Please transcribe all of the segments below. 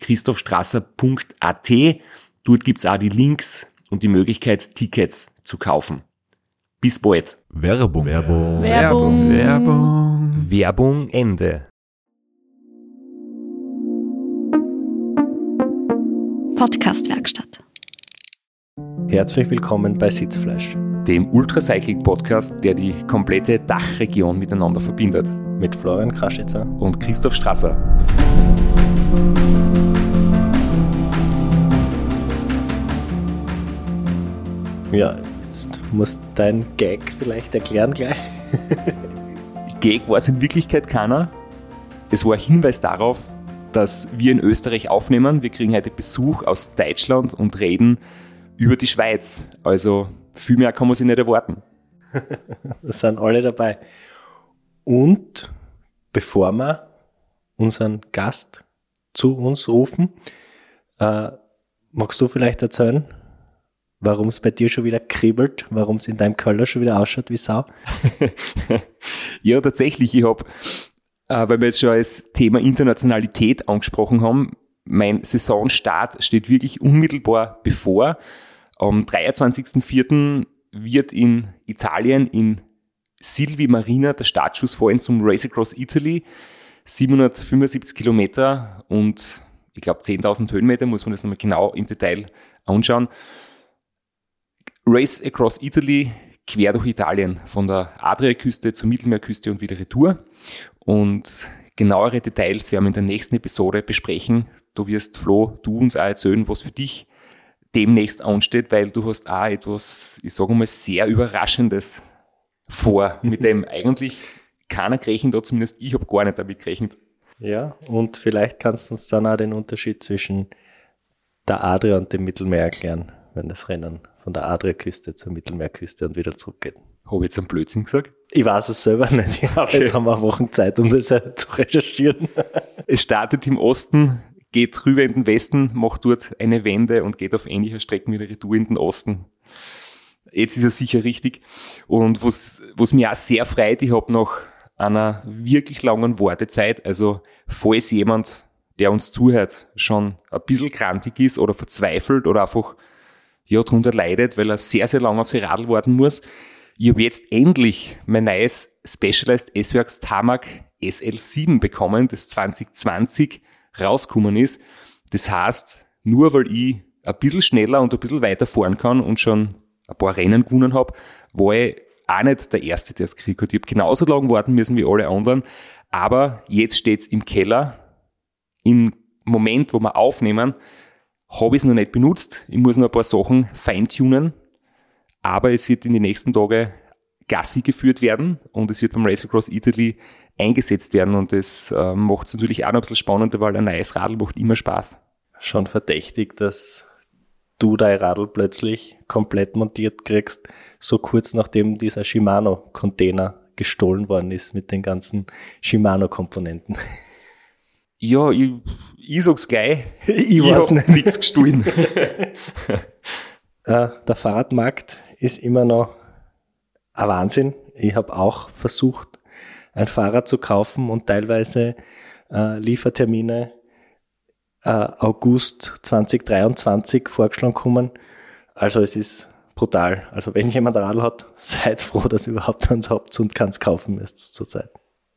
www.christophstrasser.at. Dort gibt's auch die Links und die Möglichkeit, Tickets zu kaufen. Bis bald. Werbung. Werbung. Werbung. Werbung. Werbung Ende. Podcastwerkstatt. Herzlich willkommen bei Sitzfleisch Dem Ultracycling-Podcast, der die komplette Dachregion miteinander verbindet. mit Florian Kraschitzer. Und Christoph Strasser. Ja, jetzt musst dein Gag vielleicht erklären gleich. Gag war es in Wirklichkeit keiner. Es war ein Hinweis darauf, dass wir in Österreich aufnehmen. Wir kriegen heute Besuch aus Deutschland und reden über die Schweiz. Also viel mehr kann man sich nicht erwarten. Da sind alle dabei. Und bevor wir unseren Gast zu uns rufen, äh, magst du vielleicht erzählen, warum es bei dir schon wieder kribbelt, warum es in deinem Keller schon wieder ausschaut wie Sau? Ja, tatsächlich. Ich habe, äh, weil wir jetzt schon als Thema Internationalität angesprochen haben, mein Saisonstart steht wirklich unmittelbar bevor. Am 23.04. wird in Italien in Silvi Marina der Startschuss fallen zum Race Across Italy. 775 Kilometer und ich glaube 10.000 Höhenmeter, muss man das nochmal genau im Detail anschauen. Race Across Italy, quer durch Italien, von der Adriaküste zur Mittelmeerküste und wieder retour. Und genauere Details werden wir in der nächsten Episode besprechen. Du wirst, Flo, du uns auch erzählen, was für dich demnächst ansteht, weil du hast auch etwas, ich sage mal, sehr Überraschendes vor, mit dem eigentlich keiner gerechnet hat, zumindest ich habe gar nicht damit gerechnet. Ja, und vielleicht kannst du uns dann auch den Unterschied zwischen der Adria und dem Mittelmeer erklären, wenn das Rennen von der Adriaküste zur Mittelmeerküste und wieder zurückgeht. Habe ich jetzt einen Blödsinn gesagt? Ich weiß es selber nicht. Ich habe jetzt haben wir Wochen Zeit, um das äh, zu recherchieren. Es startet im Osten, geht rüber in den Westen, macht dort eine Wende und geht auf ähnlicher Strecke wieder retour in den Osten. Jetzt ist er sicher richtig. Und was, was mich auch sehr freut, ich habe nach einer wirklich langen Wartezeit, also falls jemand, der uns zuhört, schon ein bisschen krantig ist oder verzweifelt oder einfach ja, drunter leidet, weil er sehr, sehr lange auf sein Radl warten muss. Ich habe jetzt endlich mein neues Specialized S-Werks Tamac SL7 bekommen, das 2020 rausgekommen ist. Das heißt, nur weil ich ein bisschen schneller und ein bisschen weiter fahren kann und schon ein paar Rennen gewonnen habe, war ich auch nicht der Erste, der es gekriegt hat. Ich habe genauso lange warten müssen wie alle anderen, aber jetzt steht's im Keller. Im Moment, wo wir aufnehmen, habe ich es noch nicht benutzt. Ich muss noch ein paar Sachen feintunen, aber es wird in den nächsten Tagen Gassi geführt werden und es wird beim Race Across Italy eingesetzt werden und das äh, macht es natürlich auch noch ein bisschen spannender, weil ein neues Radl macht immer Spaß. Schon verdächtig, dass du dein Radl plötzlich komplett montiert kriegst, so kurz nachdem dieser Shimano-Container gestohlen worden ist mit den ganzen Shimano-Komponenten. Ja, ich, ich sag's gleich. Ich weiß nicht. nichts gestohlen. Äh, der Fahrradmarkt ist immer noch ein Wahnsinn. Ich habe auch versucht, ein Fahrrad zu kaufen und teilweise äh, Liefertermine äh, August 2023 vorgeschlagen kommen. Also es ist brutal. Also wenn jemand ein Radl hat, seid froh, dass ihr überhaupt eins habt und keins kaufen müsst zurzeit.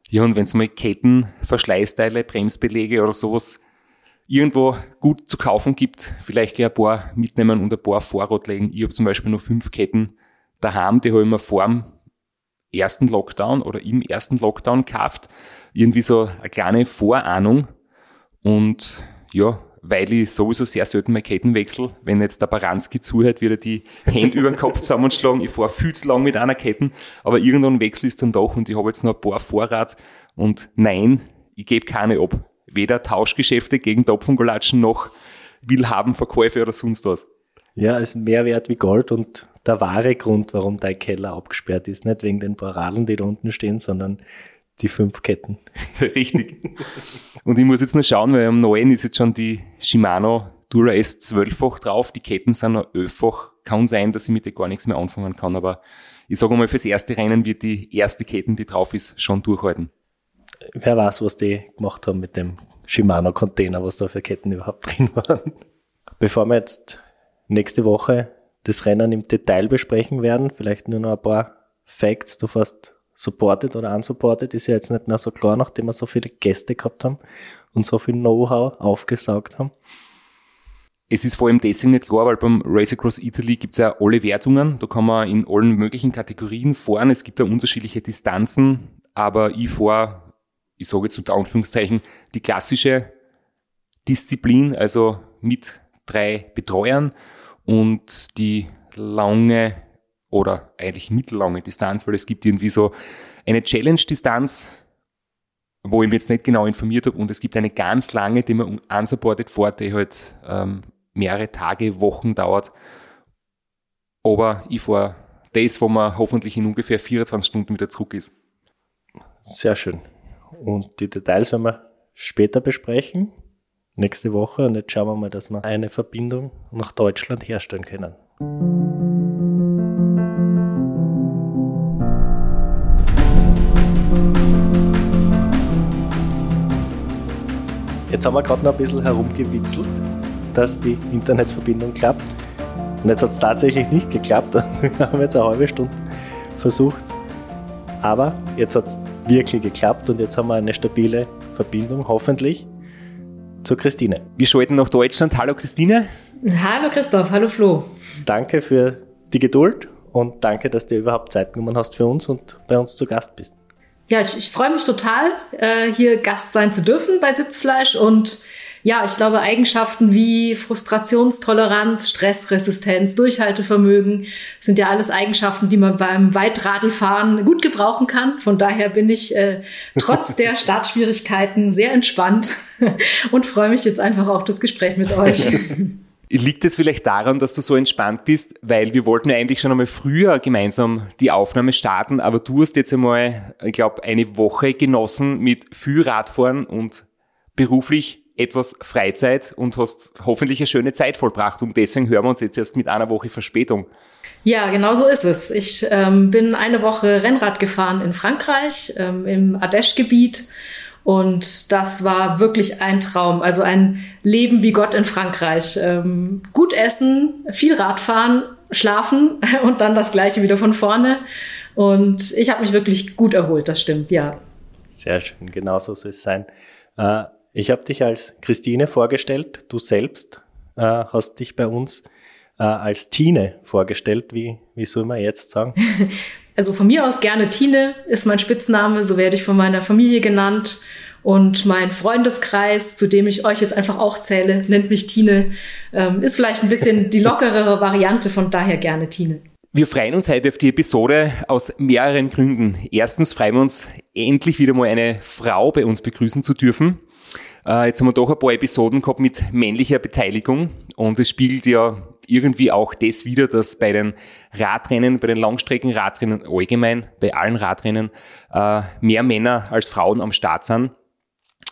Ja, und wenn's mal Ketten, Verschleißteile, Bremsbeläge oder sowas irgendwo gut zu kaufen gibt, vielleicht gleich ein paar mitnehmen und ein paar Vorrat legen. Ich habe zum Beispiel noch fünf Ketten daheim, die habe ich mir vor dem ersten Lockdown oder im ersten Lockdown gekauft. Irgendwie so eine kleine Vorahnung. Und ja, weil ich sowieso sehr selten meine Ketten wechsle. Wenn jetzt der Baranski zuhört, wird er die Hände über den Kopf zusammenschlagen. Ich fahre viel zu lang mit einer Ketten, aber irgendwann wechsle ich es dann doch und ich habe jetzt noch ein paar Vorrat. Und nein, ich gebe keine ab. Weder Tauschgeschäfte gegen Topfengolatschen noch will haben Verkäufe oder sonst was. Ja, ist mehr wert wie Gold und der wahre Grund, warum dein Keller abgesperrt ist. Nicht wegen den paar Radeln, die da unten stehen, sondern die fünf Ketten. Richtig. Und ich muss jetzt nur schauen, weil am neuen ist jetzt schon die Shimano Dura S 12-fach drauf. Die Ketten sind noch 11-fach. Kann sein, dass ich mit der gar nichts mehr anfangen kann, aber ich sage mal, fürs erste Rennen wird die erste Ketten, die drauf ist, schon durchhalten. Wer weiß, was die gemacht haben mit dem Shimano-Container, was da für Ketten überhaupt drin waren. Bevor wir jetzt nächste Woche das Rennen im Detail besprechen werden, vielleicht nur noch ein paar Facts. Du fährst supported oder unsupported, ist ja jetzt nicht mehr so klar, nachdem wir so viele Gäste gehabt haben und so viel Know-how aufgesaugt haben. Es ist vor allem deswegen nicht klar, weil beim Race Across Italy gibt es ja alle Wertungen. Da kann man in allen möglichen Kategorien fahren. Es gibt ja unterschiedliche Distanzen, aber ich fahre, ich sage jetzt unter Anführungszeichen, die klassische Disziplin, also mit drei Betreuern und die lange oder eigentlich mittellange Distanz, weil es gibt irgendwie so eine Challenge-Distanz, wo ich mich jetzt nicht genau informiert habe und es gibt eine ganz lange, die man unsupported fährt, die halt ähm, mehrere Tage, Wochen dauert. Aber ich fahre das, wo man hoffentlich in ungefähr 24 Stunden wieder zurück ist. Sehr schön. Und die Details werden wir später besprechen, nächste Woche. Und jetzt schauen wir mal, dass wir eine Verbindung nach Deutschland herstellen können. Jetzt haben wir gerade noch ein bisschen herumgewitzelt, dass die Internetverbindung klappt. Und jetzt hat es tatsächlich nicht geklappt. Wir haben jetzt eine halbe Stunde versucht. Aber jetzt hat es wirklich geklappt und jetzt haben wir eine stabile Verbindung, hoffentlich, zur Christine. Wir schalten nach Deutschland. Hallo Christine. Hallo Christoph, hallo Flo. Danke für die Geduld und danke, dass du überhaupt Zeit genommen hast für uns und bei uns zu Gast bist. Ja, ich, ich freue mich total, äh, hier Gast sein zu dürfen bei Sitzfleisch und ja, ich glaube, Eigenschaften wie Frustrationstoleranz, Stressresistenz, Durchhaltevermögen sind ja alles Eigenschaften, die man beim Weitradlfahren gut gebrauchen kann. Von daher bin ich äh, trotz der Startschwierigkeiten sehr entspannt und freue mich jetzt einfach auf das Gespräch mit euch. Liegt es vielleicht daran, dass du so entspannt bist, weil wir wollten ja eigentlich schon einmal früher gemeinsam die Aufnahme starten, aber du hast jetzt einmal, ich glaube, eine Woche genossen mit viel Radfahren und beruflich etwas Freizeit und hast hoffentlich eine schöne Zeit vollbracht. Und deswegen hören wir uns jetzt erst mit einer Woche Verspätung. Ja, genau so ist es. Ich ähm, bin eine Woche Rennrad gefahren in Frankreich, ähm, im Ardèche-Gebiet. Und das war wirklich ein Traum. Also ein Leben wie Gott in Frankreich. Ähm, gut essen, viel Radfahren, schlafen und dann das gleiche wieder von vorne. Und ich habe mich wirklich gut erholt, das stimmt, ja. Sehr schön, genau so soll es sein. Äh, ich habe dich als Christine vorgestellt, du selbst äh, hast dich bei uns äh, als Tine vorgestellt. Wie, wie soll man jetzt sagen? Also von mir aus gerne Tine ist mein Spitzname, so werde ich von meiner Familie genannt. Und mein Freundeskreis, zu dem ich euch jetzt einfach auch zähle, nennt mich Tine, ähm, ist vielleicht ein bisschen die lockerere Variante, von daher gerne Tine. Wir freuen uns heute auf die Episode aus mehreren Gründen. Erstens freuen wir uns, endlich wieder mal eine Frau bei uns begrüßen zu dürfen. Äh, jetzt haben wir doch ein paar Episoden gehabt mit männlicher Beteiligung und es spiegelt ja irgendwie auch das wieder, dass bei den Radrennen, bei den Langstreckenradrennen allgemein, bei allen Radrennen, äh, mehr Männer als Frauen am Start sind.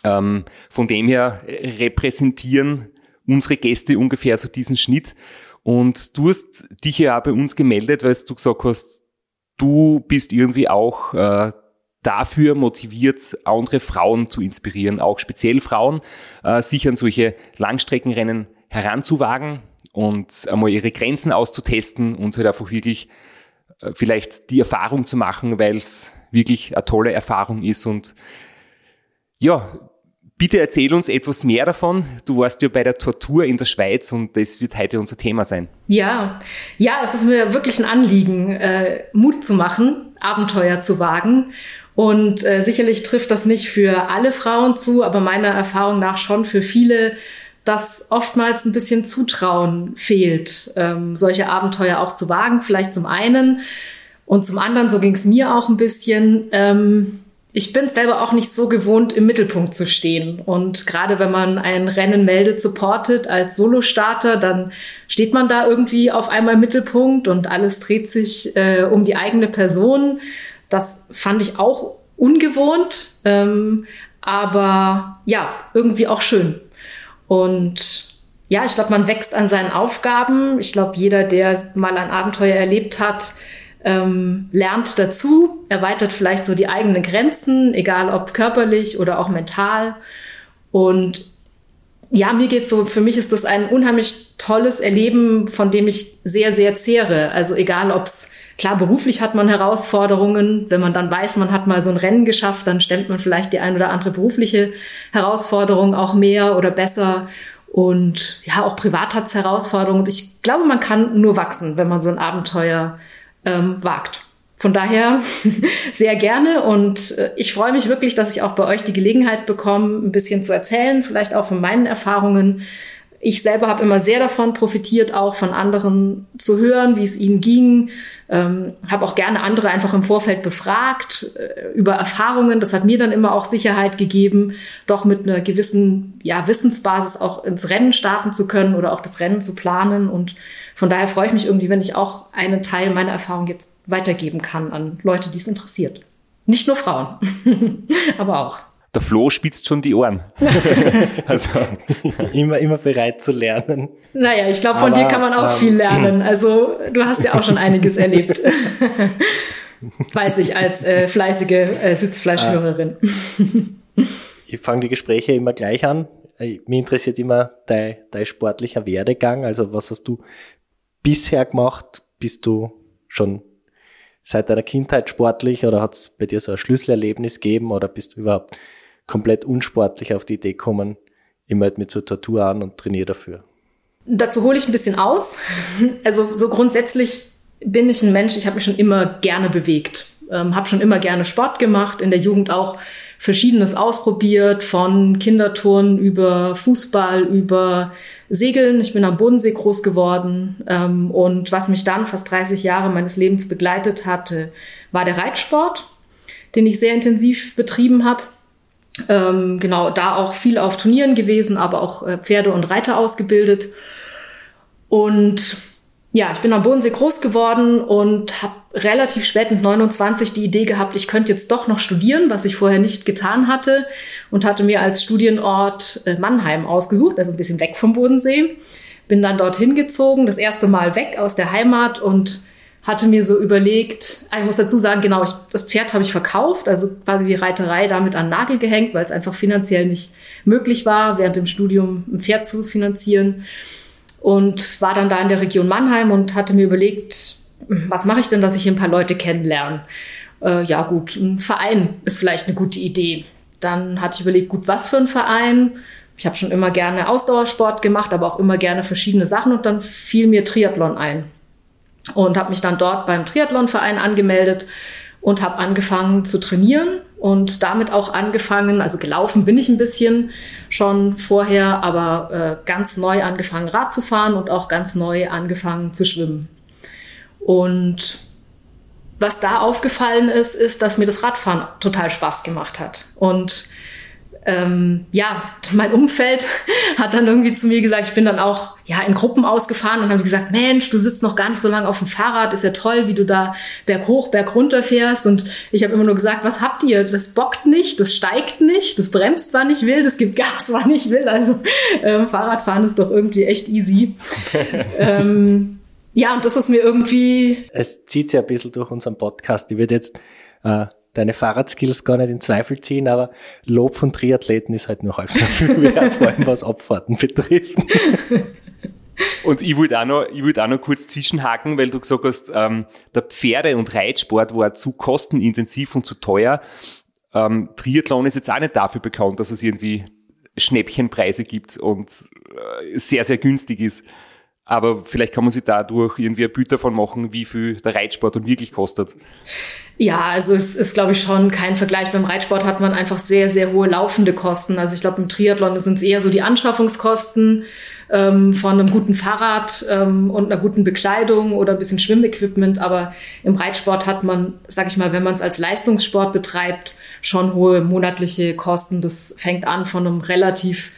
Ähm, von dem her repräsentieren unsere Gäste ungefähr so diesen Schnitt. Und du hast dich ja auch bei uns gemeldet, weil du gesagt hast, du bist irgendwie auch äh, dafür motiviert, andere Frauen zu inspirieren, auch speziell Frauen, äh, sich an solche Langstreckenrennen heranzuwagen und einmal ihre Grenzen auszutesten und halt einfach wirklich äh, vielleicht die Erfahrung zu machen, weil es wirklich eine tolle Erfahrung ist und ja, Bitte erzähl uns etwas mehr davon. Du warst ja bei der Tortur in der Schweiz und das wird heute unser Thema sein. Ja, ja, es ist mir wirklich ein Anliegen, äh, Mut zu machen, Abenteuer zu wagen. Und äh, sicherlich trifft das nicht für alle Frauen zu, aber meiner Erfahrung nach schon für viele, dass oftmals ein bisschen Zutrauen fehlt, ähm, solche Abenteuer auch zu wagen. Vielleicht zum einen und zum anderen, so ging es mir auch ein bisschen. Ähm, ich bin selber auch nicht so gewohnt, im Mittelpunkt zu stehen. Und gerade wenn man ein Rennen meldet, supportet als Solostarter, dann steht man da irgendwie auf einmal im Mittelpunkt und alles dreht sich äh, um die eigene Person. Das fand ich auch ungewohnt, ähm, aber ja, irgendwie auch schön. Und ja, ich glaube, man wächst an seinen Aufgaben. Ich glaube, jeder, der mal ein Abenteuer erlebt hat, ähm, lernt dazu, erweitert vielleicht so die eigenen Grenzen, egal ob körperlich oder auch mental. Und ja, mir geht's so, für mich ist das ein unheimlich tolles Erleben, von dem ich sehr, sehr zehre. Also egal, ob's klar, beruflich hat man Herausforderungen. Wenn man dann weiß, man hat mal so ein Rennen geschafft, dann stemmt man vielleicht die ein oder andere berufliche Herausforderung auch mehr oder besser. Und ja, auch privat hat's Herausforderungen. Und ich glaube, man kann nur wachsen, wenn man so ein Abenteuer ähm, wagt. Von daher sehr gerne und äh, ich freue mich wirklich, dass ich auch bei euch die Gelegenheit bekomme, ein bisschen zu erzählen, vielleicht auch von meinen Erfahrungen. Ich selber habe immer sehr davon profitiert, auch von anderen zu hören, wie es ihnen ging. Ähm, habe auch gerne andere einfach im Vorfeld befragt äh, über Erfahrungen. Das hat mir dann immer auch Sicherheit gegeben, doch mit einer gewissen ja, Wissensbasis auch ins Rennen starten zu können oder auch das Rennen zu planen und von daher freue ich mich irgendwie, wenn ich auch einen Teil meiner Erfahrung jetzt weitergeben kann an Leute, die es interessiert. Nicht nur Frauen, aber auch. Der Flo spitzt schon die Ohren. also. immer, immer bereit zu lernen. Naja, ich glaube, von aber, dir kann man auch ähm, viel lernen. Also du hast ja auch schon einiges erlebt. Weiß ich als äh, fleißige äh, Sitzfleischhörerin. ich fange die Gespräche immer gleich an. Äh, mich interessiert immer dein, dein sportlicher Werdegang. Also was hast du bisher gemacht? Bist du schon seit deiner Kindheit sportlich oder hat es bei dir so ein Schlüsselerlebnis gegeben oder bist du überhaupt komplett unsportlich auf die Idee gekommen, ich melde mich zur Tortur an und trainiere dafür? Dazu hole ich ein bisschen aus. Also so grundsätzlich bin ich ein Mensch, ich habe mich schon immer gerne bewegt, ähm, habe schon immer gerne Sport gemacht, in der Jugend auch Verschiedenes ausprobiert, von Kinderturnen über Fußball, über Segeln. Ich bin am Bodensee groß geworden. Ähm, und was mich dann fast 30 Jahre meines Lebens begleitet hatte, war der Reitsport, den ich sehr intensiv betrieben habe. Ähm, genau, da auch viel auf Turnieren gewesen, aber auch äh, Pferde und Reiter ausgebildet. Und ja, ich bin am Bodensee groß geworden und habe relativ spät mit 29 die Idee gehabt, ich könnte jetzt doch noch studieren, was ich vorher nicht getan hatte und hatte mir als Studienort äh, Mannheim ausgesucht, also ein bisschen weg vom Bodensee. Bin dann dorthin gezogen, das erste Mal weg aus der Heimat und hatte mir so überlegt, ah, ich muss dazu sagen, genau, ich, das Pferd habe ich verkauft, also quasi die Reiterei damit an Nagel gehängt, weil es einfach finanziell nicht möglich war, während dem Studium ein Pferd zu finanzieren und war dann da in der Region Mannheim und hatte mir überlegt, was mache ich denn, dass ich hier ein paar Leute kennenlerne? Äh, ja gut, ein Verein ist vielleicht eine gute Idee. Dann hatte ich überlegt, gut, was für ein Verein? Ich habe schon immer gerne Ausdauersport gemacht, aber auch immer gerne verschiedene Sachen und dann fiel mir Triathlon ein und habe mich dann dort beim Triathlonverein angemeldet und habe angefangen zu trainieren und damit auch angefangen, also gelaufen bin ich ein bisschen schon vorher, aber äh, ganz neu angefangen Rad zu fahren und auch ganz neu angefangen zu schwimmen. Und was da aufgefallen ist, ist, dass mir das Radfahren total Spaß gemacht hat. Und ähm, ja, mein Umfeld hat dann irgendwie zu mir gesagt, ich bin dann auch ja in Gruppen ausgefahren und haben gesagt, Mensch, du sitzt noch gar nicht so lange auf dem Fahrrad, ist ja toll, wie du da berg hoch, berg runter fährst. Und ich habe immer nur gesagt, was habt ihr? Das bockt nicht, das steigt nicht, das bremst war nicht wild, das gibt Gas war nicht wild. Also äh, Fahrradfahren ist doch irgendwie echt easy. ähm, ja, und das ist mir irgendwie. Es zieht sich ein bisschen durch unseren Podcast. Ich würde jetzt äh, deine Fahrradskills gar nicht in Zweifel ziehen, aber Lob von Triathleten ist halt nur halb so viel wert, vor allem was Abfahrten betrifft. Und ich wollte auch noch, ich wollte auch noch kurz zwischenhaken, weil du gesagt hast, ähm, der Pferde- und Reitsport war zu kostenintensiv und zu teuer. Ähm, Triathlon ist jetzt auch nicht dafür bekannt, dass es irgendwie Schnäppchenpreise gibt und äh, sehr, sehr günstig ist. Aber vielleicht kann man sich dadurch irgendwie ein Bild davon machen, wie viel der Reitsport und wirklich kostet. Ja, also es ist, glaube ich, schon kein Vergleich. Beim Reitsport hat man einfach sehr, sehr hohe laufende Kosten. Also ich glaube, im Triathlon sind es eher so die Anschaffungskosten ähm, von einem guten Fahrrad ähm, und einer guten Bekleidung oder ein bisschen Schwimmequipment. Aber im Reitsport hat man, sag ich mal, wenn man es als Leistungssport betreibt, schon hohe monatliche Kosten. Das fängt an von einem relativ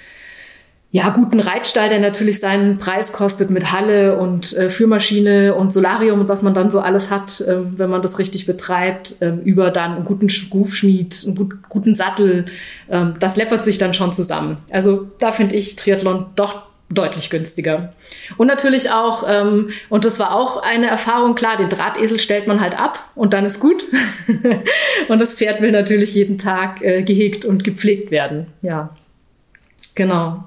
ja, guten Reitstall, der natürlich seinen Preis kostet mit Halle und äh, Führmaschine und Solarium und was man dann so alles hat, äh, wenn man das richtig betreibt, äh, über dann einen guten Rufschmied, einen gut, guten Sattel. Äh, das läppert sich dann schon zusammen. Also da finde ich Triathlon doch deutlich günstiger. Und natürlich auch, ähm, und das war auch eine Erfahrung, klar, den Drahtesel stellt man halt ab und dann ist gut. und das Pferd will natürlich jeden Tag äh, gehegt und gepflegt werden. Ja, genau.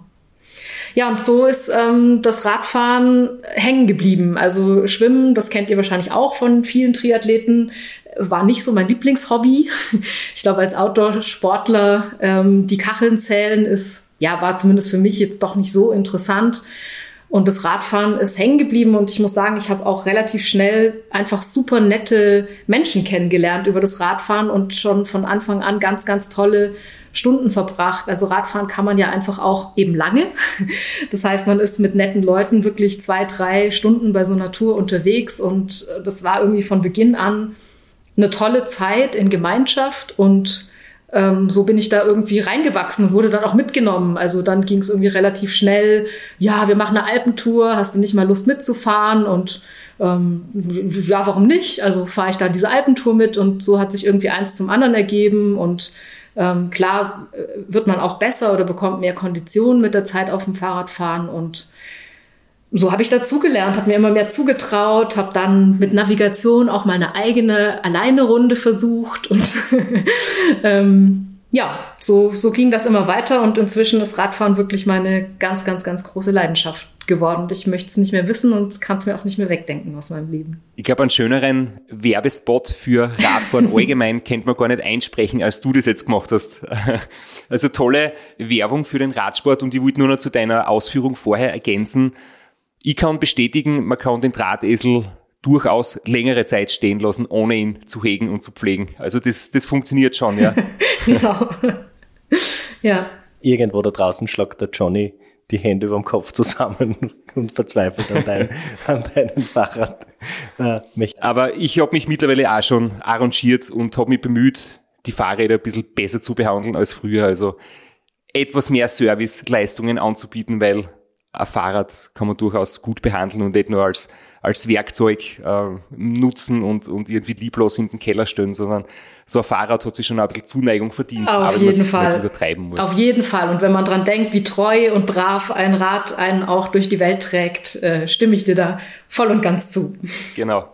Ja, und so ist ähm, das Radfahren hängen geblieben. Also Schwimmen, das kennt ihr wahrscheinlich auch von vielen Triathleten, war nicht so mein Lieblingshobby. Ich glaube, als Outdoor-Sportler ähm, die Kacheln zählen ist, ja, war zumindest für mich jetzt doch nicht so interessant. Und das Radfahren ist hängen geblieben und ich muss sagen, ich habe auch relativ schnell einfach super nette Menschen kennengelernt über das Radfahren und schon von Anfang an ganz, ganz tolle Stunden verbracht. Also Radfahren kann man ja einfach auch eben lange. Das heißt, man ist mit netten Leuten wirklich zwei, drei Stunden bei so einer Tour unterwegs und äh, das war irgendwie von Beginn an eine tolle Zeit in Gemeinschaft und ähm, so bin ich da irgendwie reingewachsen und wurde dann auch mitgenommen. Also dann ging es irgendwie relativ schnell, ja, wir machen eine Alpentour, hast du nicht mal Lust mitzufahren und ähm, ja, warum nicht? Also fahre ich da diese Alpentour mit und so hat sich irgendwie eins zum anderen ergeben und ähm, klar äh, wird man auch besser oder bekommt mehr Konditionen mit der Zeit auf dem Fahrradfahren und so habe ich dazugelernt, habe mir immer mehr zugetraut, habe dann mit Navigation auch meine eigene alleine Runde versucht und ähm, ja, so, so ging das immer weiter und inzwischen ist Radfahren wirklich meine ganz, ganz, ganz große Leidenschaft geworden. Und ich möchte es nicht mehr wissen und kann es mir auch nicht mehr wegdenken aus meinem Leben. Ich glaube, einen schöneren Werbespot für Radfahren allgemein kennt man gar nicht einsprechen, als du das jetzt gemacht hast. Also tolle Werbung für den Radsport und ich wollte nur noch zu deiner Ausführung vorher ergänzen. Ich kann bestätigen, man kann den Drahtesel durchaus längere Zeit stehen lassen, ohne ihn zu hegen und zu pflegen. Also das, das funktioniert schon, ja. genau. ja. Irgendwo da draußen schlagt der Johnny die Hände über dem Kopf zusammen und verzweifelt an, dein, an deinem Fahrrad. Äh, Aber ich habe mich mittlerweile auch schon arrangiert und habe mich bemüht, die Fahrräder ein bisschen besser zu behandeln als früher. Also etwas mehr Serviceleistungen anzubieten, weil ein Fahrrad kann man durchaus gut behandeln und nicht nur als als Werkzeug äh, nutzen und, und irgendwie lieblos in den Keller stellen, sondern so ein Fahrrad hat sich schon ein bisschen Zuneigung verdient, Auf aber jeden Fall. Nicht übertreiben muss. Auf jeden Fall. Und wenn man dran denkt, wie treu und brav ein Rad einen auch durch die Welt trägt, äh, stimme ich dir da voll und ganz zu. Genau.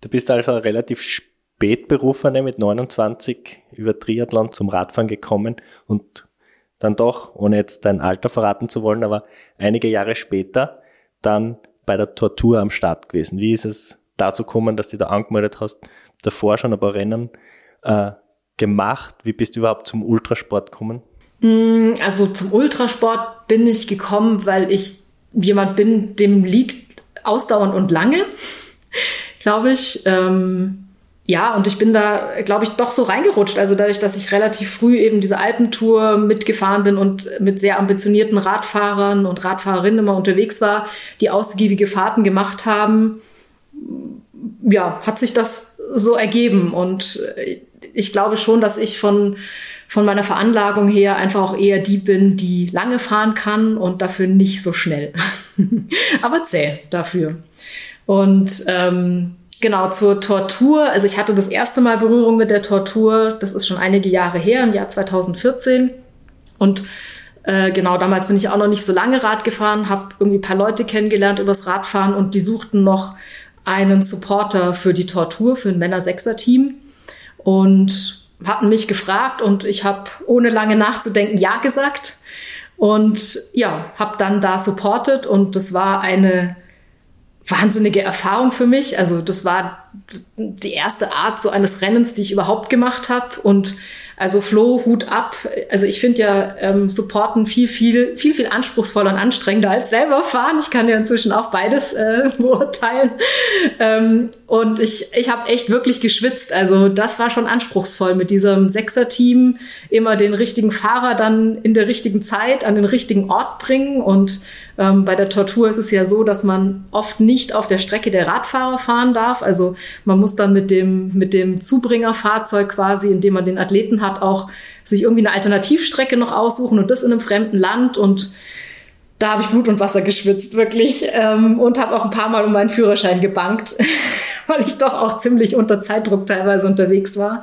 du bist also relativ spätberufene mit 29 über Triathlon zum Radfahren gekommen und dann doch, ohne jetzt dein Alter verraten zu wollen, aber einige Jahre später dann bei der Tortur am Start gewesen. Wie ist es dazu gekommen, dass du da angemeldet hast, davor schon ein paar Rennen äh, gemacht? Wie bist du überhaupt zum Ultrasport gekommen? Mm, also zum Ultrasport bin ich gekommen, weil ich jemand bin, dem liegt ausdauernd und lange, glaube ich. Ähm, ja, und ich bin da, glaube ich, doch so reingerutscht. Also dadurch, dass ich relativ früh eben diese Alpentour mitgefahren bin und mit sehr ambitionierten Radfahrern und Radfahrerinnen immer unterwegs war, die ausgiebige Fahrten gemacht haben, ja, hat sich das so ergeben. Und ich glaube schon, dass ich von, von meiner Veranlagung her einfach auch eher die bin, die lange fahren kann und dafür nicht so schnell. Aber zäh dafür. Und ähm, Genau, zur Tortur. Also ich hatte das erste Mal Berührung mit der Tortur, das ist schon einige Jahre her, im Jahr 2014. Und äh, genau, damals bin ich auch noch nicht so lange Rad gefahren, habe irgendwie ein paar Leute kennengelernt übers Radfahren und die suchten noch einen Supporter für die Tortur, für ein Männer-Sechser-Team. Und hatten mich gefragt und ich habe ohne lange nachzudenken Ja gesagt. Und ja, habe dann da supportet und das war eine wahnsinnige Erfahrung für mich. Also das war die erste Art so eines Rennens, die ich überhaupt gemacht habe und Also Flo, Hut ab. Also ich finde ja ähm, Supporten viel, viel, viel, viel anspruchsvoller und anstrengender als selber fahren. Ich kann ja inzwischen auch beides äh, beurteilen. Ähm, und ich, ich habe echt wirklich geschwitzt. Also das war schon anspruchsvoll mit diesem Sechser-Team. Immer den richtigen Fahrer dann in der richtigen Zeit an den richtigen Ort bringen. Und ähm, bei der Tortur ist es ja so, dass man oft nicht auf der Strecke der Radfahrer fahren darf. Also man muss dann mit dem, mit dem Zubringerfahrzeug quasi, in dem man den Athleten hat, auch sich irgendwie eine Alternativstrecke noch aussuchen und das in einem fremden Land und da habe ich Blut und Wasser geschwitzt, wirklich. Ähm, und habe auch ein paar Mal um meinen Führerschein gebankt, weil ich doch auch ziemlich unter Zeitdruck teilweise unterwegs war.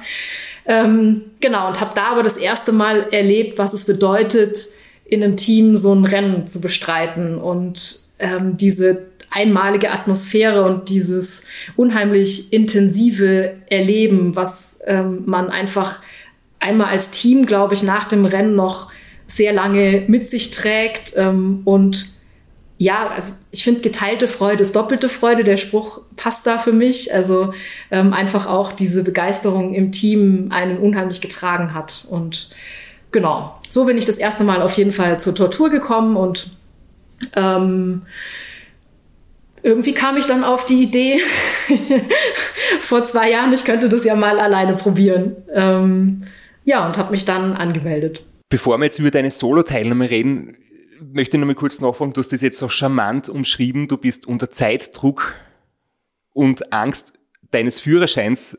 Ähm, genau, und habe da aber das erste Mal erlebt, was es bedeutet, in einem Team so ein Rennen zu bestreiten und ähm, diese einmalige Atmosphäre und dieses unheimlich intensive Erleben, was ähm, man einfach einmal als Team, glaube ich, nach dem Rennen noch sehr lange mit sich trägt. Ähm, und ja, also ich finde, geteilte Freude ist doppelte Freude. Der Spruch passt da für mich. Also ähm, einfach auch diese Begeisterung im Team einen unheimlich getragen hat. Und genau, so bin ich das erste Mal auf jeden Fall zur Tortur gekommen und ähm, irgendwie kam ich dann auf die Idee vor zwei Jahren, ich könnte das ja mal alleine probieren. Ähm, ja, und habe mich dann angemeldet. Bevor wir jetzt über deine Solo-Teilnahme reden, möchte ich noch mal kurz nachfragen, du hast das jetzt so charmant umschrieben, du bist unter Zeitdruck und Angst deines Führerscheins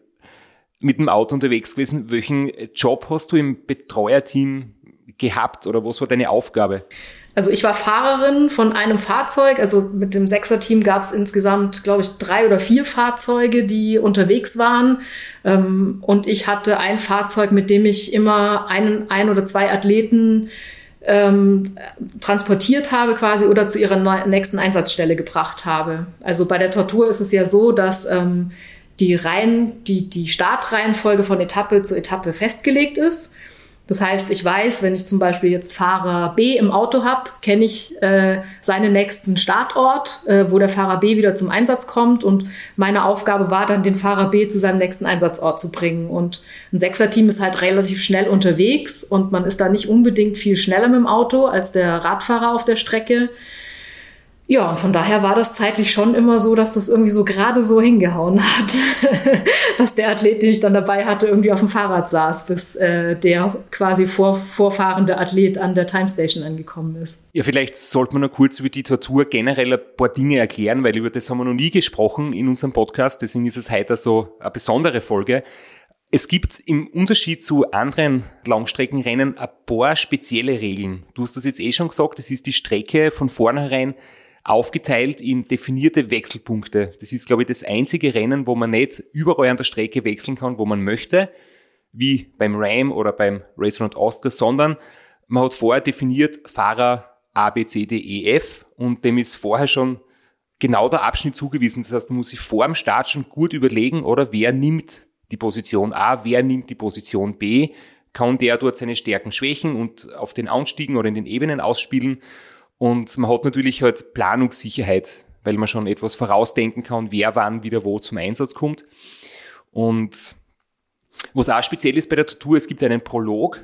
mit dem Auto unterwegs gewesen. Welchen Job hast du im Betreuerteam gehabt oder was war deine Aufgabe? Also ich war Fahrerin von einem Fahrzeug. Also mit dem Sechser-Team gab es insgesamt, glaube ich, drei oder vier Fahrzeuge, die unterwegs waren. Ähm, und ich hatte ein Fahrzeug, mit dem ich immer einen, ein oder zwei Athleten ähm, transportiert habe quasi oder zu ihrer nächsten Einsatzstelle gebracht habe. Also bei der Tortur ist es ja so, dass ähm, die Reihen, die, die Startreihenfolge von Etappe zu Etappe festgelegt ist. Das heißt, ich weiß, wenn ich zum Beispiel jetzt Fahrer B im Auto habe, kenne ich äh, seinen nächsten Startort, äh, wo der Fahrer B wieder zum Einsatz kommt. Und meine Aufgabe war dann, den Fahrer B zu seinem nächsten Einsatzort zu bringen. Und ein Sechser-Team ist halt relativ schnell unterwegs und man ist da nicht unbedingt viel schneller mit dem Auto als der Radfahrer auf der Strecke. Ja, und von daher war das zeitlich schon immer so, dass das irgendwie so gerade so hingehauen hat, dass der Athlet, den ich dann dabei hatte, irgendwie auf dem Fahrrad saß, bis äh, der quasi vor, vorfahrende Athlet an der Time Station angekommen ist. Ja, vielleicht sollte man noch kurz über die Tortur generell ein paar Dinge erklären, weil über das haben wir noch nie gesprochen in unserem Podcast, deswegen ist es heute so eine besondere Folge. Es gibt im Unterschied zu anderen Langstreckenrennen ein paar spezielle Regeln. Du hast das jetzt eh schon gesagt, das ist die Strecke von vornherein aufgeteilt in definierte Wechselpunkte. Das ist, glaube ich, das einzige Rennen, wo man nicht überall an der Strecke wechseln kann, wo man möchte, wie beim Ram oder beim Race Round Austria, sondern man hat vorher definiert Fahrer A, B, C, D, E, F und dem ist vorher schon genau der Abschnitt zugewiesen. Das heißt, man muss sich vor dem Start schon gut überlegen, oder wer nimmt die Position A, wer nimmt die Position B, kann der dort seine Stärken schwächen und auf den Anstiegen oder in den Ebenen ausspielen und man hat natürlich halt Planungssicherheit, weil man schon etwas vorausdenken kann, wer wann wieder wo zum Einsatz kommt. Und was auch speziell ist bei der Tour, es gibt einen Prolog.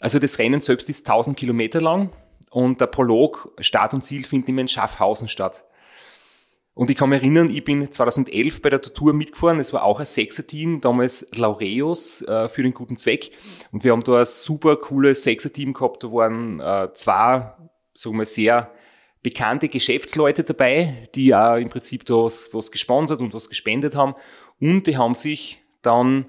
Also das Rennen selbst ist 1000 Kilometer lang und der Prolog, Start und Ziel, findet immer in Schaffhausen statt. Und ich kann mich erinnern, ich bin 2011 bei der Tour mitgefahren. Es war auch ein Sechser-Team, damals Laureus äh, für den guten Zweck. Und wir haben da ein super cooles Sechser-Team gehabt. Da waren äh, zwei sagen wir, sehr bekannte Geschäftsleute dabei, die ja im Prinzip da was, was gesponsert und was gespendet haben. Und die haben sich dann,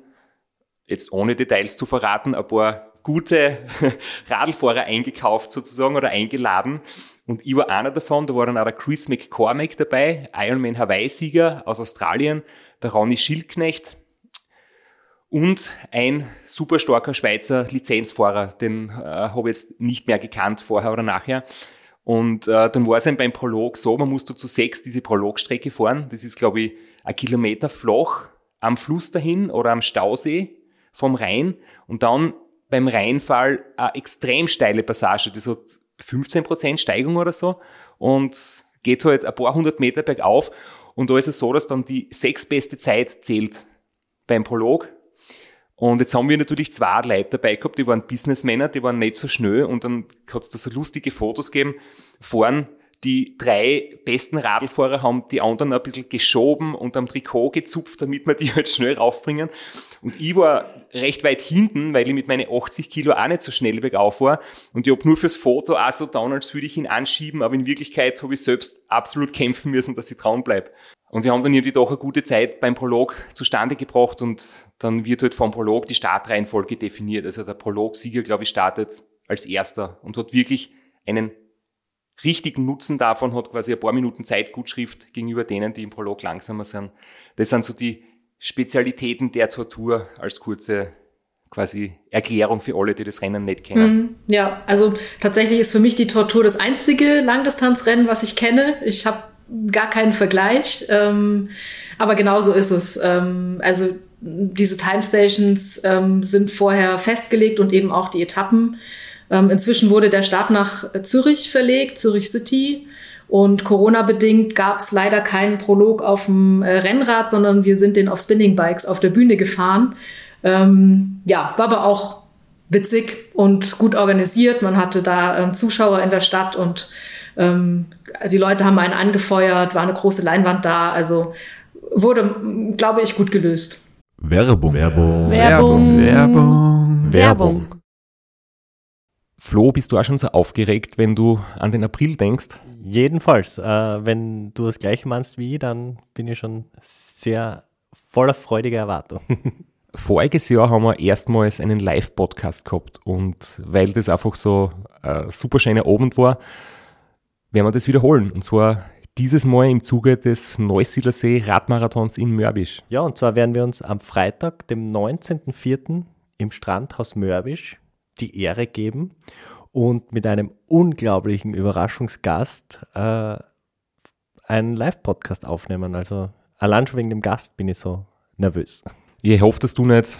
jetzt ohne Details zu verraten, ein paar gute Radlfahrer eingekauft sozusagen oder eingeladen. Und ich war einer davon, da war dann auch der Chris McCormack dabei, Ironman Hawaii-Sieger aus Australien, der Ronny Schildknecht und ein super starker Schweizer Lizenzfahrer, den äh, habe ich jetzt nicht mehr gekannt vorher oder nachher. Und äh, dann war es dann beim Prolog so, man musste zu sechs diese Prologstrecke fahren. Das ist, glaube ich, ein Kilometer flach am Fluss dahin oder am Stausee vom Rhein. Und dann beim Rheinfall eine extrem steile Passage. Das hat 15% Steigung oder so und geht halt ein paar hundert Meter bergauf. Und da ist es so, dass dann die sechs beste Zeit zählt beim Prolog Und jetzt haben wir natürlich zwei Leute dabei gehabt, die waren Businessmänner, die waren nicht so schnell und dann hat es da so lustige Fotos gegeben. Vorn die drei besten Radlfahrer haben die anderen ein bisschen geschoben und am Trikot gezupft, damit wir die halt schnell raufbringen. Und ich war recht weit hinten, weil ich mit meinen 80 Kilo auch nicht so schnell bergauf war. Und ich habe nur fürs Foto auch so down, als würde ich ihn anschieben, aber in Wirklichkeit habe ich selbst absolut kämpfen müssen, dass ich dran bleibe. Und wir haben dann irgendwie doch eine gute Zeit beim Prolog zustande gebracht und dann wird halt vom Prolog die Startreihenfolge definiert. Also der Prolog-Sieger, glaube ich, startet als erster und hat wirklich einen richtigen Nutzen davon, hat quasi ein paar Minuten Zeitgutschrift gegenüber denen, die im Prolog langsamer sind. Das sind so die Spezialitäten der Tortur als kurze quasi Erklärung für alle, die das Rennen nicht kennen. Mhm. Ja, also tatsächlich ist für mich die Tortur das einzige Langdistanzrennen, was ich kenne. Ich habe gar keinen Vergleich, ähm, aber genau so ist es. Ähm, also diese Time Stations ähm, sind vorher festgelegt und eben auch die Etappen. Ähm, inzwischen wurde der Start nach Zürich verlegt, Zürich City. Und Corona-bedingt gab es leider keinen Prolog auf dem äh, Rennrad, sondern wir sind den auf Spinning-Bikes auf der Bühne gefahren. Ähm, ja, war aber auch witzig und gut organisiert. Man hatte da ähm, Zuschauer in der Stadt und ähm, die Leute haben einen angefeuert, war eine große Leinwand da. Also wurde, glaube ich, gut gelöst. Werbung. Werbung. Werbung. Werbung. Werbung. Flo, bist du auch schon so aufgeregt, wenn du an den April denkst? Jedenfalls, äh, wenn du das gleiche meinst wie ich, dann bin ich schon sehr voller freudiger Erwartung. Voriges Jahr haben wir erstmals einen Live-Podcast gehabt und weil das einfach so ein super schöner Abend war, werden wir das wiederholen. Und zwar dieses Mal im Zuge des Neusiedlersee Radmarathons in Mörbisch. Ja, und zwar werden wir uns am Freitag, dem 19.04. im Strandhaus Mörbisch die Ehre geben und mit einem unglaublichen Überraschungsgast äh, einen Live-Podcast aufnehmen. Also allein schon wegen dem Gast bin ich so nervös. Ich hoffe, dass du nicht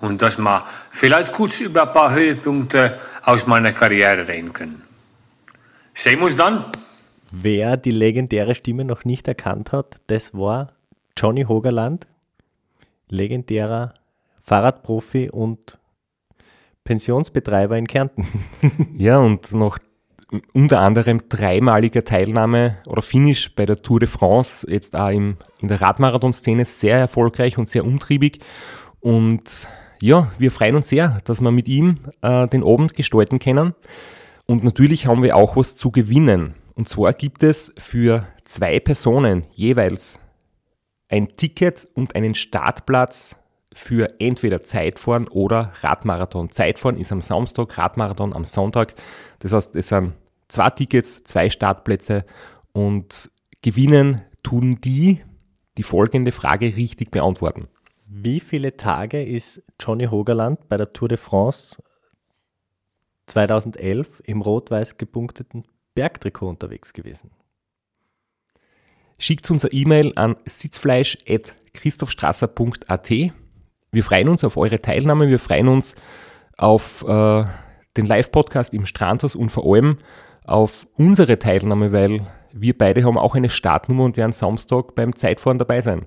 und dass wir vielleicht kurz über ein paar Höhepunkte aus meiner Karriere reden können. Sehen wir uns dann. Wer die legendäre Stimme noch nicht erkannt hat, das war Johnny Hogerland, legendärer Fahrradprofi und Pensionsbetreiber in Kärnten. Ja, und noch unter anderem dreimaliger Teilnahme oder Finish bei der Tour de France, jetzt auch im, in der Radmarathon-Szene sehr erfolgreich und sehr umtriebig. Und ja, wir freuen uns sehr, dass wir mit ihm äh, den Abend gestalten können. Und natürlich haben wir auch was zu gewinnen. Und zwar gibt es für zwei Personen jeweils ein Ticket und einen Startplatz für entweder Zeitfahren oder Radmarathon. Zeitfahren ist am Samstag, Radmarathon am Sonntag. Das heißt, es sind zwei Tickets, zwei Startplätze und gewinnen tun die, die folgende Frage richtig beantworten. Wie viele Tage ist Johnny Hogerland bei der Tour de France 2011 im rot-weiß gepunkteten Bergtrikot unterwegs gewesen? Schickt uns eine E-Mail an sitzfleisch.christophstrasser.at. Wir freuen uns auf eure Teilnahme, wir freuen uns auf äh, den Live-Podcast im Strandhaus und vor allem auf unsere Teilnahme, weil wir beide haben auch eine Startnummer und werden Samstag beim Zeitfahren dabei sein.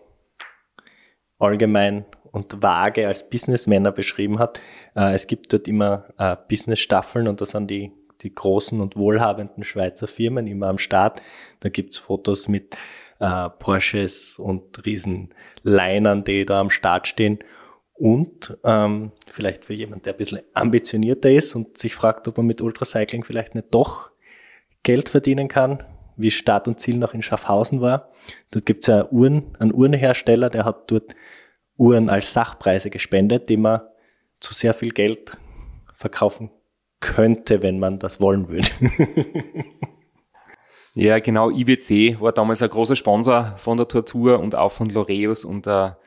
allgemein und vage als Businessmänner beschrieben hat. Äh, es gibt dort immer äh, Business-Staffeln und da sind die, die großen und wohlhabenden Schweizer Firmen immer am Start. Da gibt's Fotos mit äh, Porsches und riesen Linern, die da am Start stehen. Und ähm, vielleicht für jemand, der ein bisschen ambitionierter ist und sich fragt, ob man mit Ultracycling vielleicht nicht doch Geld verdienen kann, wie Start und Ziel noch in Schaffhausen war. Dort gibt's ja Uhren, einen Uhrenhersteller, der hat dort Uhren als Sachpreise gespendet, die man zu sehr viel Geld verkaufen könnte, wenn man das wollen würde. ja, genau. IWC war damals ein großer Sponsor von der Tortur und auch von Loreus und der,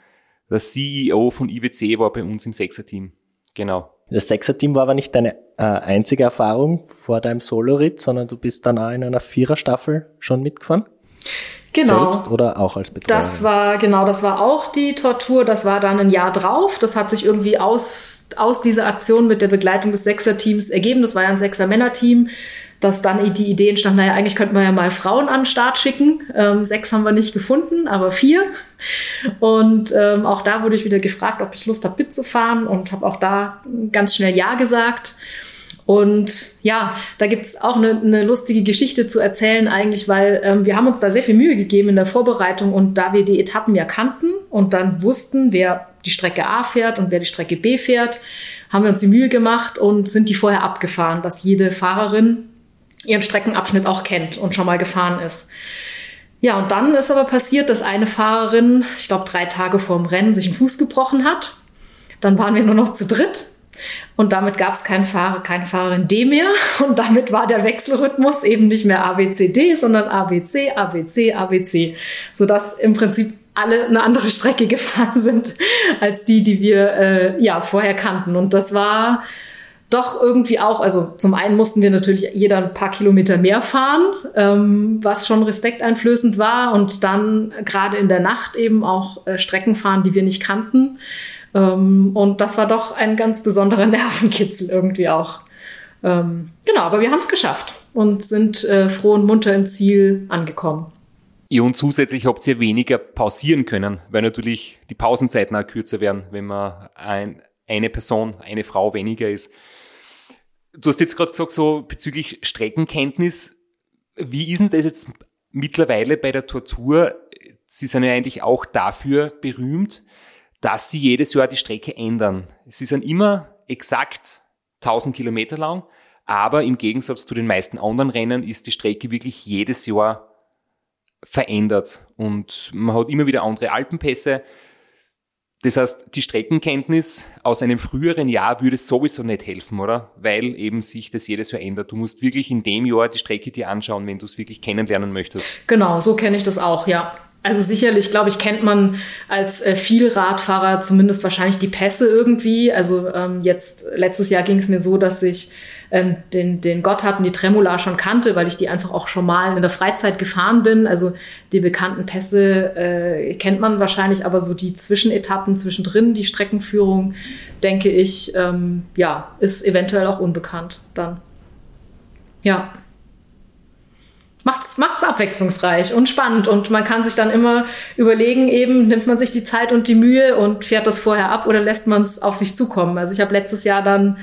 der CEO von IWC war bei uns im Sechser-Team. Genau. Das Sechser-Team war aber nicht deine äh, einzige Erfahrung vor deinem Solo-Ritt, sondern du bist dann auch in einer Viererstaffel schon mitgefahren? Genau. Selbst oder auch als Betreuer? Das war, genau, das war auch die Tortur. Das war dann ein Jahr drauf. Das hat sich irgendwie aus, aus dieser Aktion mit der Begleitung des Sechser-Teams ergeben. Das war ja ein Sechser-Männer-Team dass dann die Idee entstand, naja, eigentlich könnten wir ja mal Frauen an den Start schicken. Ähm, sechs haben wir nicht gefunden, aber vier. Und ähm, auch da wurde ich wieder gefragt, ob ich Lust habe, mitzufahren und habe auch da ganz schnell Ja gesagt. Und ja, da gibt's auch eine, eine lustige Geschichte zu erzählen eigentlich, weil ähm, wir haben uns da sehr viel Mühe gegeben in der Vorbereitung und da wir die Etappen ja kannten und dann wussten, wer die Strecke A fährt und wer die Strecke B fährt, haben wir uns die Mühe gemacht und sind die vorher abgefahren, dass jede Fahrerin ihren Streckenabschnitt auch kennt und schon mal gefahren ist. Ja, und dann ist aber passiert, dass eine Fahrerin, ich glaube drei Tage vorm Rennen, sich einen Fuß gebrochen hat. Dann waren wir nur noch zu dritt. Und damit gab es keinen Fahrer, keine Fahrerin D mehr. Und damit war der Wechselrhythmus eben nicht mehr ABCD, sondern ABC, ABC, ABC. Sodass im Prinzip alle eine andere Strecke gefahren sind als die, die wir äh, ja vorher kannten. Und das war doch irgendwie auch, also zum einen mussten wir natürlich jeder ein paar Kilometer mehr fahren, ähm, was schon respekteinflößend war und dann gerade in der Nacht eben auch äh, Strecken fahren, die wir nicht kannten. Ähm, und das war doch ein ganz besonderer Nervenkitzel irgendwie auch. Ähm, genau, aber wir haben es geschafft und sind äh, froh und munter im Ziel angekommen. Und zusätzlich habt ihr weniger pausieren können, weil natürlich die Pausenzeiten auch kürzer werden, wenn man ein, eine Person, eine Frau weniger ist. Du hast jetzt gerade gesagt, so bezüglich Streckenkenntnis. Wie ist denn das jetzt mittlerweile bei der Tortur? Sie sind ja eigentlich auch dafür berühmt, dass sie jedes Jahr die Strecke ändern. Sie sind immer exakt 1000 Kilometer lang, aber im Gegensatz zu den meisten anderen Rennen ist die Strecke wirklich jedes Jahr verändert und man hat immer wieder andere Alpenpässe. Das heißt, die Streckenkenntnis aus einem früheren Jahr würde sowieso nicht helfen, oder? Weil eben sich das jedes Jahr ändert. Du musst wirklich in dem Jahr die Strecke dir anschauen, wenn du es wirklich kennenlernen möchtest. Genau, so kenne ich das auch, ja. Also sicherlich, glaube ich, kennt man als äh, Vielradfahrer zumindest wahrscheinlich die Pässe irgendwie. Also ähm, jetzt letztes Jahr ging es mir so, dass ich ähm, den, den Gotthard und die Tremula schon kannte, weil ich die einfach auch schon mal in der Freizeit gefahren bin. Also die bekannten Pässe äh, kennt man wahrscheinlich, aber so die Zwischenetappen zwischendrin, die Streckenführung, denke ich, ähm, ja, ist eventuell auch unbekannt dann. Ja macht's, macht's abwechslungsreich und spannend und man kann sich dann immer überlegen, eben nimmt man sich die Zeit und die Mühe und fährt das vorher ab oder lässt man es auf sich zukommen. Also ich habe letztes Jahr dann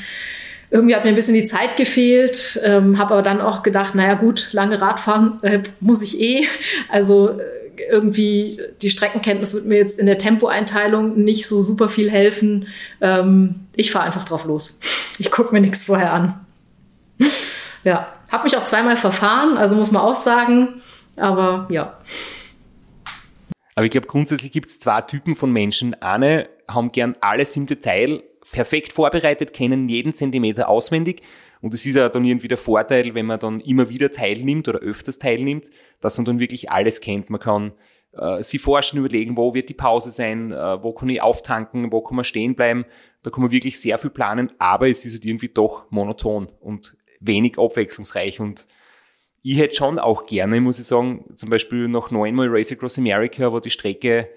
irgendwie hat mir ein bisschen die Zeit gefehlt, ähm, habe aber dann auch gedacht, naja gut, lange Radfahren äh, muss ich eh. Also äh, irgendwie die Streckenkenntnis wird mir jetzt in der Tempoeinteilung nicht so super viel helfen. Ähm, ich fahre einfach drauf los. Ich gucke mir nichts vorher an. ja. Hab mich auch zweimal verfahren, also muss man auch sagen. Aber ja. Aber ich glaube, grundsätzlich gibt es zwei Typen von Menschen. Eine haben gern alles im Detail perfekt vorbereitet, kennen jeden Zentimeter auswendig. Und es ist ja dann irgendwie der Vorteil, wenn man dann immer wieder teilnimmt oder öfters teilnimmt, dass man dann wirklich alles kennt. Man kann äh, sich forschen, überlegen, wo wird die Pause sein, äh, wo kann ich auftanken, wo kann man stehen bleiben. Da kann man wirklich sehr viel planen, aber es ist halt irgendwie doch monoton und wenig abwechslungsreich und ich hätte schon auch gerne, muss ich sagen, zum Beispiel noch neunmal Race Across America, wo die Strecke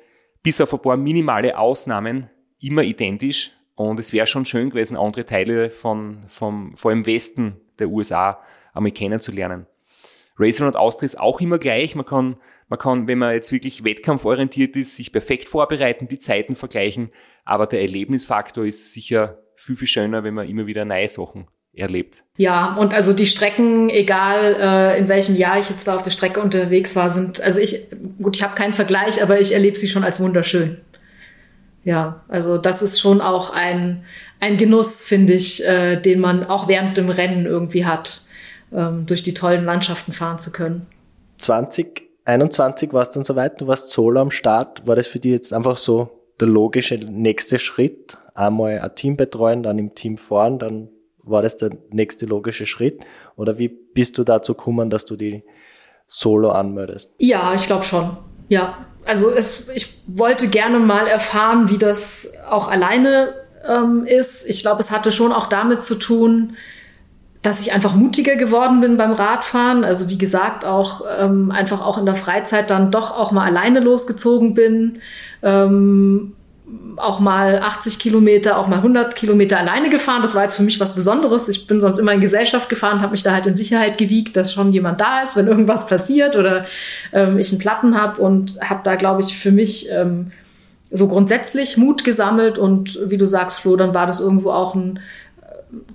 bis auf ein paar minimale Ausnahmen immer identisch und es wäre schon schön gewesen, andere Teile von, vom, vor allem Westen der USA einmal kennenzulernen. Race Around Austria ist auch immer gleich. Man kann, man kann, wenn man jetzt wirklich wettkampforientiert ist, sich perfekt vorbereiten, die Zeiten vergleichen. Aber der Erlebnisfaktor ist sicher viel, viel schöner, wenn man immer wieder neue Sachen erlebt. Ja, und also die Strecken, egal äh, in welchem Jahr ich jetzt da auf der Strecke unterwegs war, sind, also ich, gut, ich habe keinen Vergleich, aber ich erlebe sie schon als wunderschön. Ja, also das ist schon auch ein, ein Genuss, finde ich, äh, den man auch während dem Rennen irgendwie hat, ähm, durch die tollen Landschaften fahren zu können. 2021 war es dann soweit, du warst solo am Start. War das für dich jetzt einfach so der logische nächste Schritt? Einmal ein Team betreuen, dann im Team fahren, dann war das der nächste logische Schritt? Oder wie bist du dazu gekommen, dass du die solo anmeldest? Ja, ich glaube schon. Ja, also es, ich wollte gerne mal erfahren, wie das auch alleine ähm, ist. Ich glaube, es hatte schon auch damit zu tun, dass ich einfach mutiger geworden bin beim Radfahren. Also wie gesagt, auch ähm, einfach auch in der Freizeit dann doch auch mal alleine losgezogen bin. Ähm, auch mal 80 Kilometer, auch mal 100 Kilometer alleine gefahren. Das war jetzt für mich was Besonderes. Ich bin sonst immer in Gesellschaft gefahren, habe mich da halt in Sicherheit gewiegt, dass schon jemand da ist, wenn irgendwas passiert oder ähm, ich einen Platten habe und habe da, glaube ich, für mich ähm, so grundsätzlich Mut gesammelt und wie du sagst, Flo, dann war das irgendwo auch ein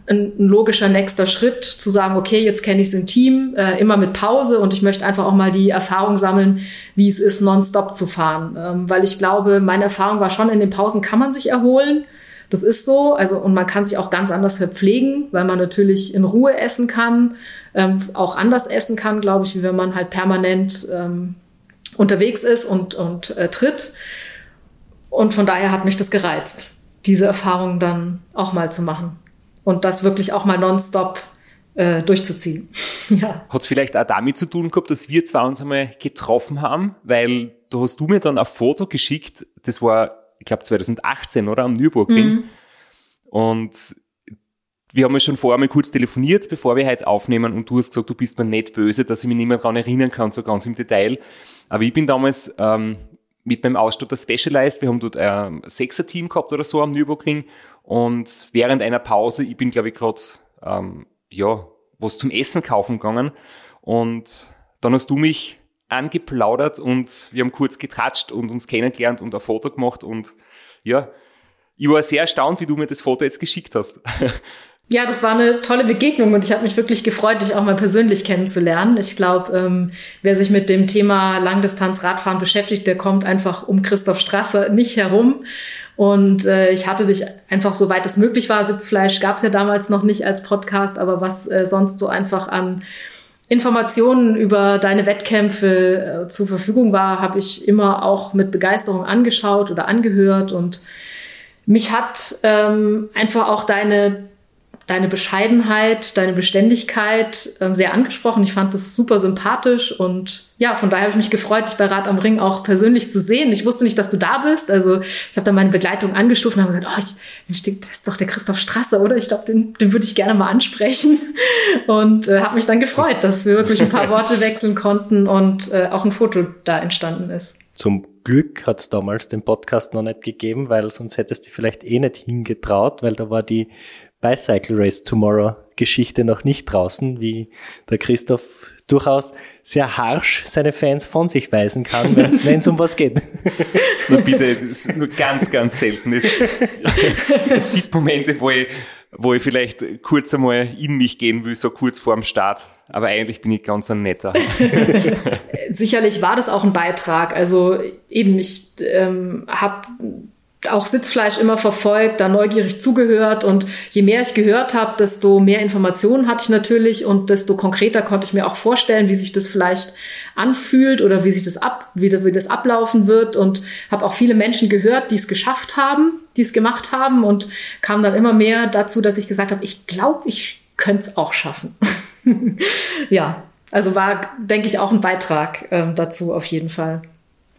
ein, ein logischer nächster Schritt, zu sagen, okay, jetzt kenne ich es im Team, äh, immer mit Pause und ich möchte einfach auch mal die Erfahrung sammeln, wie es ist, nonstop zu fahren. Ähm, weil ich glaube, meine Erfahrung war schon, in den Pausen kann man sich erholen. Das ist so. Also, und man kann sich auch ganz anders verpflegen, weil man natürlich in Ruhe essen kann, ähm, auch anders essen kann, glaube ich, wie wenn man halt permanent ähm, unterwegs ist und, und äh, tritt. Und von daher hat mich das gereizt, diese Erfahrung dann auch mal zu machen und das wirklich auch mal nonstop äh, durchzuziehen. ja. Hat es vielleicht auch damit zu tun gehabt, dass wir zwei uns einmal getroffen haben, weil da hast du mir dann ein Foto geschickt, das war, ich glaube 2018, oder? Am Nürburgring. Mhm. Und wir haben ja schon vorher mal kurz telefoniert, bevor wir heute aufnehmen und du hast gesagt, du bist mir nicht böse, dass ich mich nicht mehr daran erinnern kann, so ganz im Detail. Aber ich bin damals ähm, mit meinem Ausstatter Specialized, wir haben dort ein Sechser-Team gehabt oder so am Nürburgring. Und während einer Pause, ich bin glaube ich gerade, ähm, ja, was zum Essen kaufen gegangen. Und dann hast du mich angeplaudert und wir haben kurz getratscht und uns kennengelernt und ein Foto gemacht. Und ja, ich war sehr erstaunt, wie du mir das Foto jetzt geschickt hast. Ja, das war eine tolle Begegnung und ich habe mich wirklich gefreut, dich auch mal persönlich kennenzulernen. Ich glaube, ähm, wer sich mit dem Thema Langdistanz-Radfahren beschäftigt, der kommt einfach um Christoph Strasser nicht herum. Und äh, ich hatte dich einfach, soweit es möglich war, Sitzfleisch gab es ja damals noch nicht als Podcast, aber was äh, sonst so einfach an Informationen über deine Wettkämpfe äh, zur Verfügung war, habe ich immer auch mit Begeisterung angeschaut oder angehört. Und mich hat ähm, einfach auch deine deine Bescheidenheit, deine Beständigkeit ähm, sehr angesprochen. Ich fand das super sympathisch und ja, von daher habe ich mich gefreut, dich bei Rad am Ring auch persönlich zu sehen. Ich wusste nicht, dass du da bist. Also ich habe dann meine Begleitung angestuft und habe gesagt, oh, ich, das ist doch der Christoph Strasser, oder? Ich glaube, den, den würde ich gerne mal ansprechen. Und äh, habe mich dann gefreut, dass wir wirklich ein paar Worte wechseln konnten und äh, auch ein Foto da entstanden ist. Zum Glück hat es damals den Podcast noch nicht gegeben, weil sonst hättest du vielleicht eh nicht hingetraut, weil da war die Bicycle Race Tomorrow Geschichte noch nicht draußen, wie der Christoph durchaus sehr harsh seine Fans von sich weisen kann, wenn es um was geht. Na bitte, das ist nur ganz, ganz selten. Es, es gibt Momente, wo ich, wo ich vielleicht kurz einmal in mich gehen will, so kurz vorm Start. Aber eigentlich bin ich ganz ein netter. Sicherlich war das auch ein Beitrag. Also eben, ich ähm, habe auch Sitzfleisch immer verfolgt, da neugierig zugehört. Und je mehr ich gehört habe, desto mehr Informationen hatte ich natürlich und desto konkreter konnte ich mir auch vorstellen, wie sich das vielleicht anfühlt oder wie sich das ab, wie, wie das ablaufen wird. Und habe auch viele Menschen gehört, die es geschafft haben, die es gemacht haben. Und kam dann immer mehr dazu, dass ich gesagt habe, ich glaube, ich könnte es auch schaffen. ja, also war, denke ich, auch ein Beitrag ähm, dazu auf jeden Fall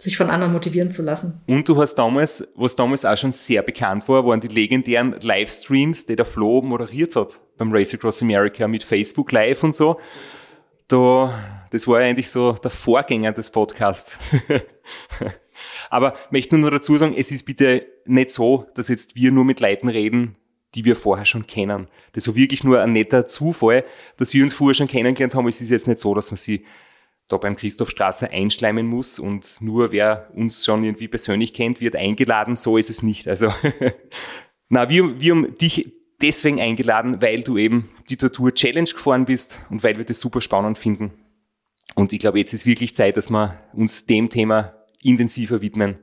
sich von anderen motivieren zu lassen. Und du hast damals, was damals auch schon sehr bekannt war, waren die legendären Livestreams, die der Flo moderiert hat beim Race Across America mit Facebook Live und so. Da, das war eigentlich so der Vorgänger des Podcasts. Aber möchte nur noch dazu sagen, es ist bitte nicht so, dass jetzt wir nur mit Leuten reden, die wir vorher schon kennen. Das war wirklich nur ein netter Zufall, dass wir uns vorher schon kennengelernt haben. Es ist jetzt nicht so, dass man sie da beim Christoph Strasser einschleimen muss und nur wer uns schon irgendwie persönlich kennt, wird eingeladen. So ist es nicht. Also, na, wir, wir haben dich deswegen eingeladen, weil du eben die Tortur Challenge gefahren bist und weil wir das super spannend finden. Und ich glaube, jetzt ist wirklich Zeit, dass wir uns dem Thema intensiver widmen.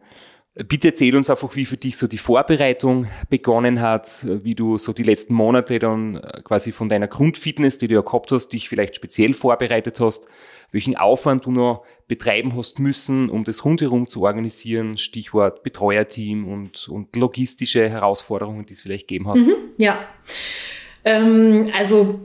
Bitte erzähl uns einfach, wie für dich so die Vorbereitung begonnen hat, wie du so die letzten Monate dann äh, quasi von deiner Grundfitness, die du ja gehabt hast, dich vielleicht speziell vorbereitet hast, welchen Aufwand du noch betreiben hast müssen, um das rundherum zu organisieren, Stichwort Betreuerteam und, und logistische Herausforderungen, die es vielleicht gegeben hat. Mhm, ja. Ähm, also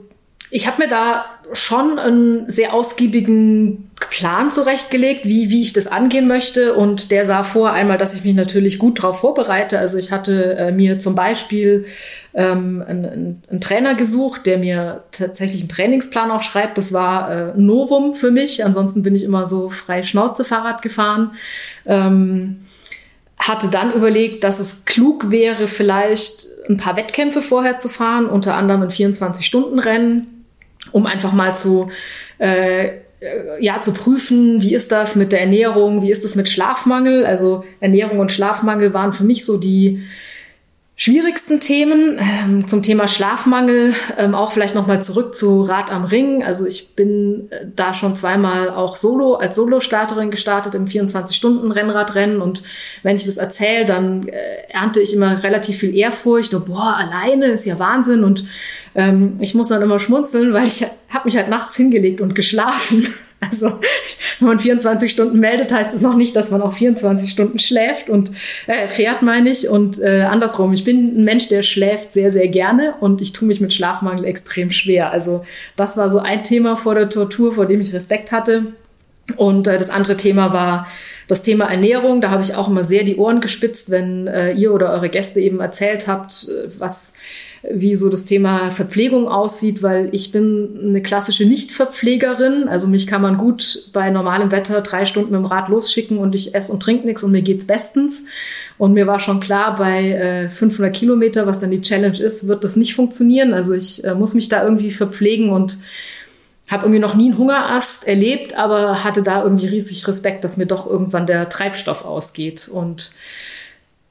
ich habe mir da schon einen sehr ausgiebigen Plan zurechtgelegt, wie, wie ich das angehen möchte. Und der sah vor einmal, dass ich mich natürlich gut darauf vorbereite. Also ich hatte äh, mir zum Beispiel ähm, einen, einen, Trainer gesucht, der mir tatsächlich einen Trainingsplan auch schreibt. Das war äh, Novum für mich. Ansonsten bin ich immer so frei Schnauze Fahrrad gefahren. Ähm, hatte dann überlegt, dass es klug wäre, vielleicht ein paar Wettkämpfe vorher zu fahren, unter anderem ein 24-Stunden-Rennen um einfach mal zu, äh, ja, zu prüfen, wie ist das mit der Ernährung, wie ist das mit Schlafmangel. Also Ernährung und Schlafmangel waren für mich so die schwierigsten Themen. Ähm, zum Thema Schlafmangel ähm, auch vielleicht nochmal zurück zu Rad am Ring. Also ich bin äh, da schon zweimal auch solo als Solo-Starterin gestartet im 24-Stunden-Rennradrennen und wenn ich das erzähle, dann äh, ernte ich immer relativ viel Ehrfurcht und boah, alleine ist ja Wahnsinn und ähm, ich muss dann immer schmunzeln, weil ich habe mich halt nachts hingelegt und geschlafen. Also wenn man 24 Stunden meldet, heißt es noch nicht, dass man auch 24 Stunden schläft und äh, fährt, meine ich. Und äh, andersrum, ich bin ein Mensch, der schläft sehr, sehr gerne und ich tue mich mit Schlafmangel extrem schwer. Also das war so ein Thema vor der Tortur, vor dem ich Respekt hatte. Und äh, das andere Thema war das Thema Ernährung. Da habe ich auch immer sehr die Ohren gespitzt, wenn äh, ihr oder eure Gäste eben erzählt habt, äh, was wie so das Thema Verpflegung aussieht, weil ich bin eine klassische Nicht-Verpflegerin. Also mich kann man gut bei normalem Wetter drei Stunden mit dem Rad losschicken und ich esse und trinke nichts und mir geht's bestens. Und mir war schon klar, bei äh, 500 Kilometer, was dann die Challenge ist, wird das nicht funktionieren. Also ich äh, muss mich da irgendwie verpflegen und habe irgendwie noch nie einen Hungerast erlebt, aber hatte da irgendwie riesig Respekt, dass mir doch irgendwann der Treibstoff ausgeht. Und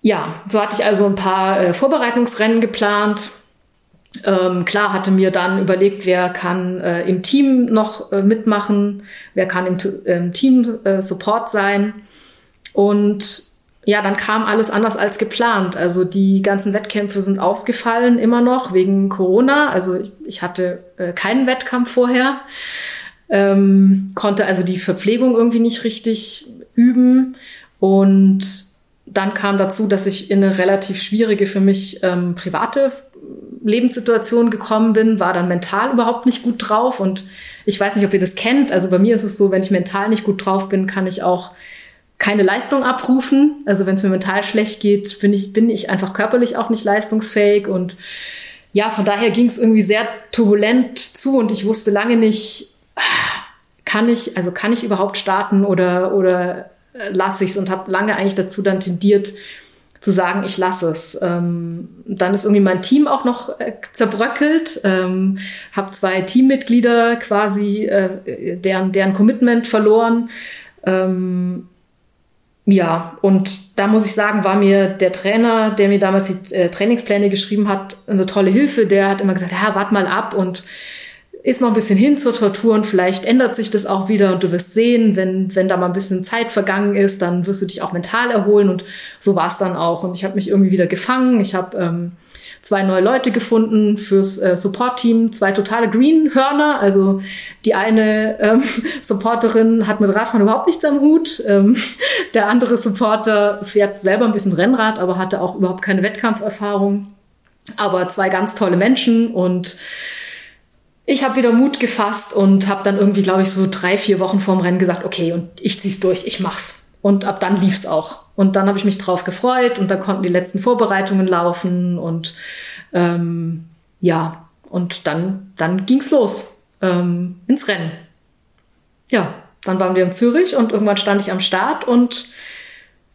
ja, so hatte ich also ein paar äh, Vorbereitungsrennen geplant ähm, klar hatte mir dann überlegt, wer kann äh, im Team noch äh, mitmachen, wer kann im, im Team äh, Support sein. Und ja, dann kam alles anders als geplant. Also die ganzen Wettkämpfe sind ausgefallen immer noch wegen Corona. Also ich, ich hatte äh, keinen Wettkampf vorher, ähm, konnte also die Verpflegung irgendwie nicht richtig üben und dann kam dazu, dass ich in eine relativ schwierige für mich ähm, private Lebenssituation gekommen bin, war dann mental überhaupt nicht gut drauf. Und ich weiß nicht, ob ihr das kennt. Also bei mir ist es so, wenn ich mental nicht gut drauf bin, kann ich auch keine Leistung abrufen. Also wenn es mir mental schlecht geht, bin ich, bin ich einfach körperlich auch nicht leistungsfähig. Und ja, von daher ging es irgendwie sehr turbulent zu und ich wusste lange nicht, kann ich, also kann ich überhaupt starten oder, oder lasse ich es und habe lange eigentlich dazu dann tendiert, zu sagen, ich lasse es. Ähm, dann ist irgendwie mein Team auch noch äh, zerbröckelt, ähm, habe zwei Teammitglieder quasi, äh, deren, deren Commitment verloren. Ähm, ja, und da muss ich sagen, war mir der Trainer, der mir damals die äh, Trainingspläne geschrieben hat, eine tolle Hilfe. Der hat immer gesagt, ja, wart mal ab und ist noch ein bisschen hin zur Tortur und vielleicht ändert sich das auch wieder und du wirst sehen, wenn, wenn da mal ein bisschen Zeit vergangen ist, dann wirst du dich auch mental erholen und so war es dann auch. Und ich habe mich irgendwie wieder gefangen. Ich habe ähm, zwei neue Leute gefunden fürs äh, Support-Team, zwei totale Green-Hörner. Also die eine ähm, Supporterin hat mit Radfahren überhaupt nichts am Hut. Ähm, der andere Supporter fährt selber ein bisschen Rennrad, aber hatte auch überhaupt keine Wettkampferfahrung. Aber zwei ganz tolle Menschen und ich habe wieder Mut gefasst und habe dann irgendwie, glaube ich, so drei, vier Wochen vorm Rennen gesagt, okay, und ich zieh's durch, ich mach's. Und ab dann lief's auch. Und dann habe ich mich drauf gefreut und dann konnten die letzten Vorbereitungen laufen und ähm, ja, und dann, dann ging's los ähm, ins Rennen. Ja, dann waren wir in Zürich und irgendwann stand ich am Start und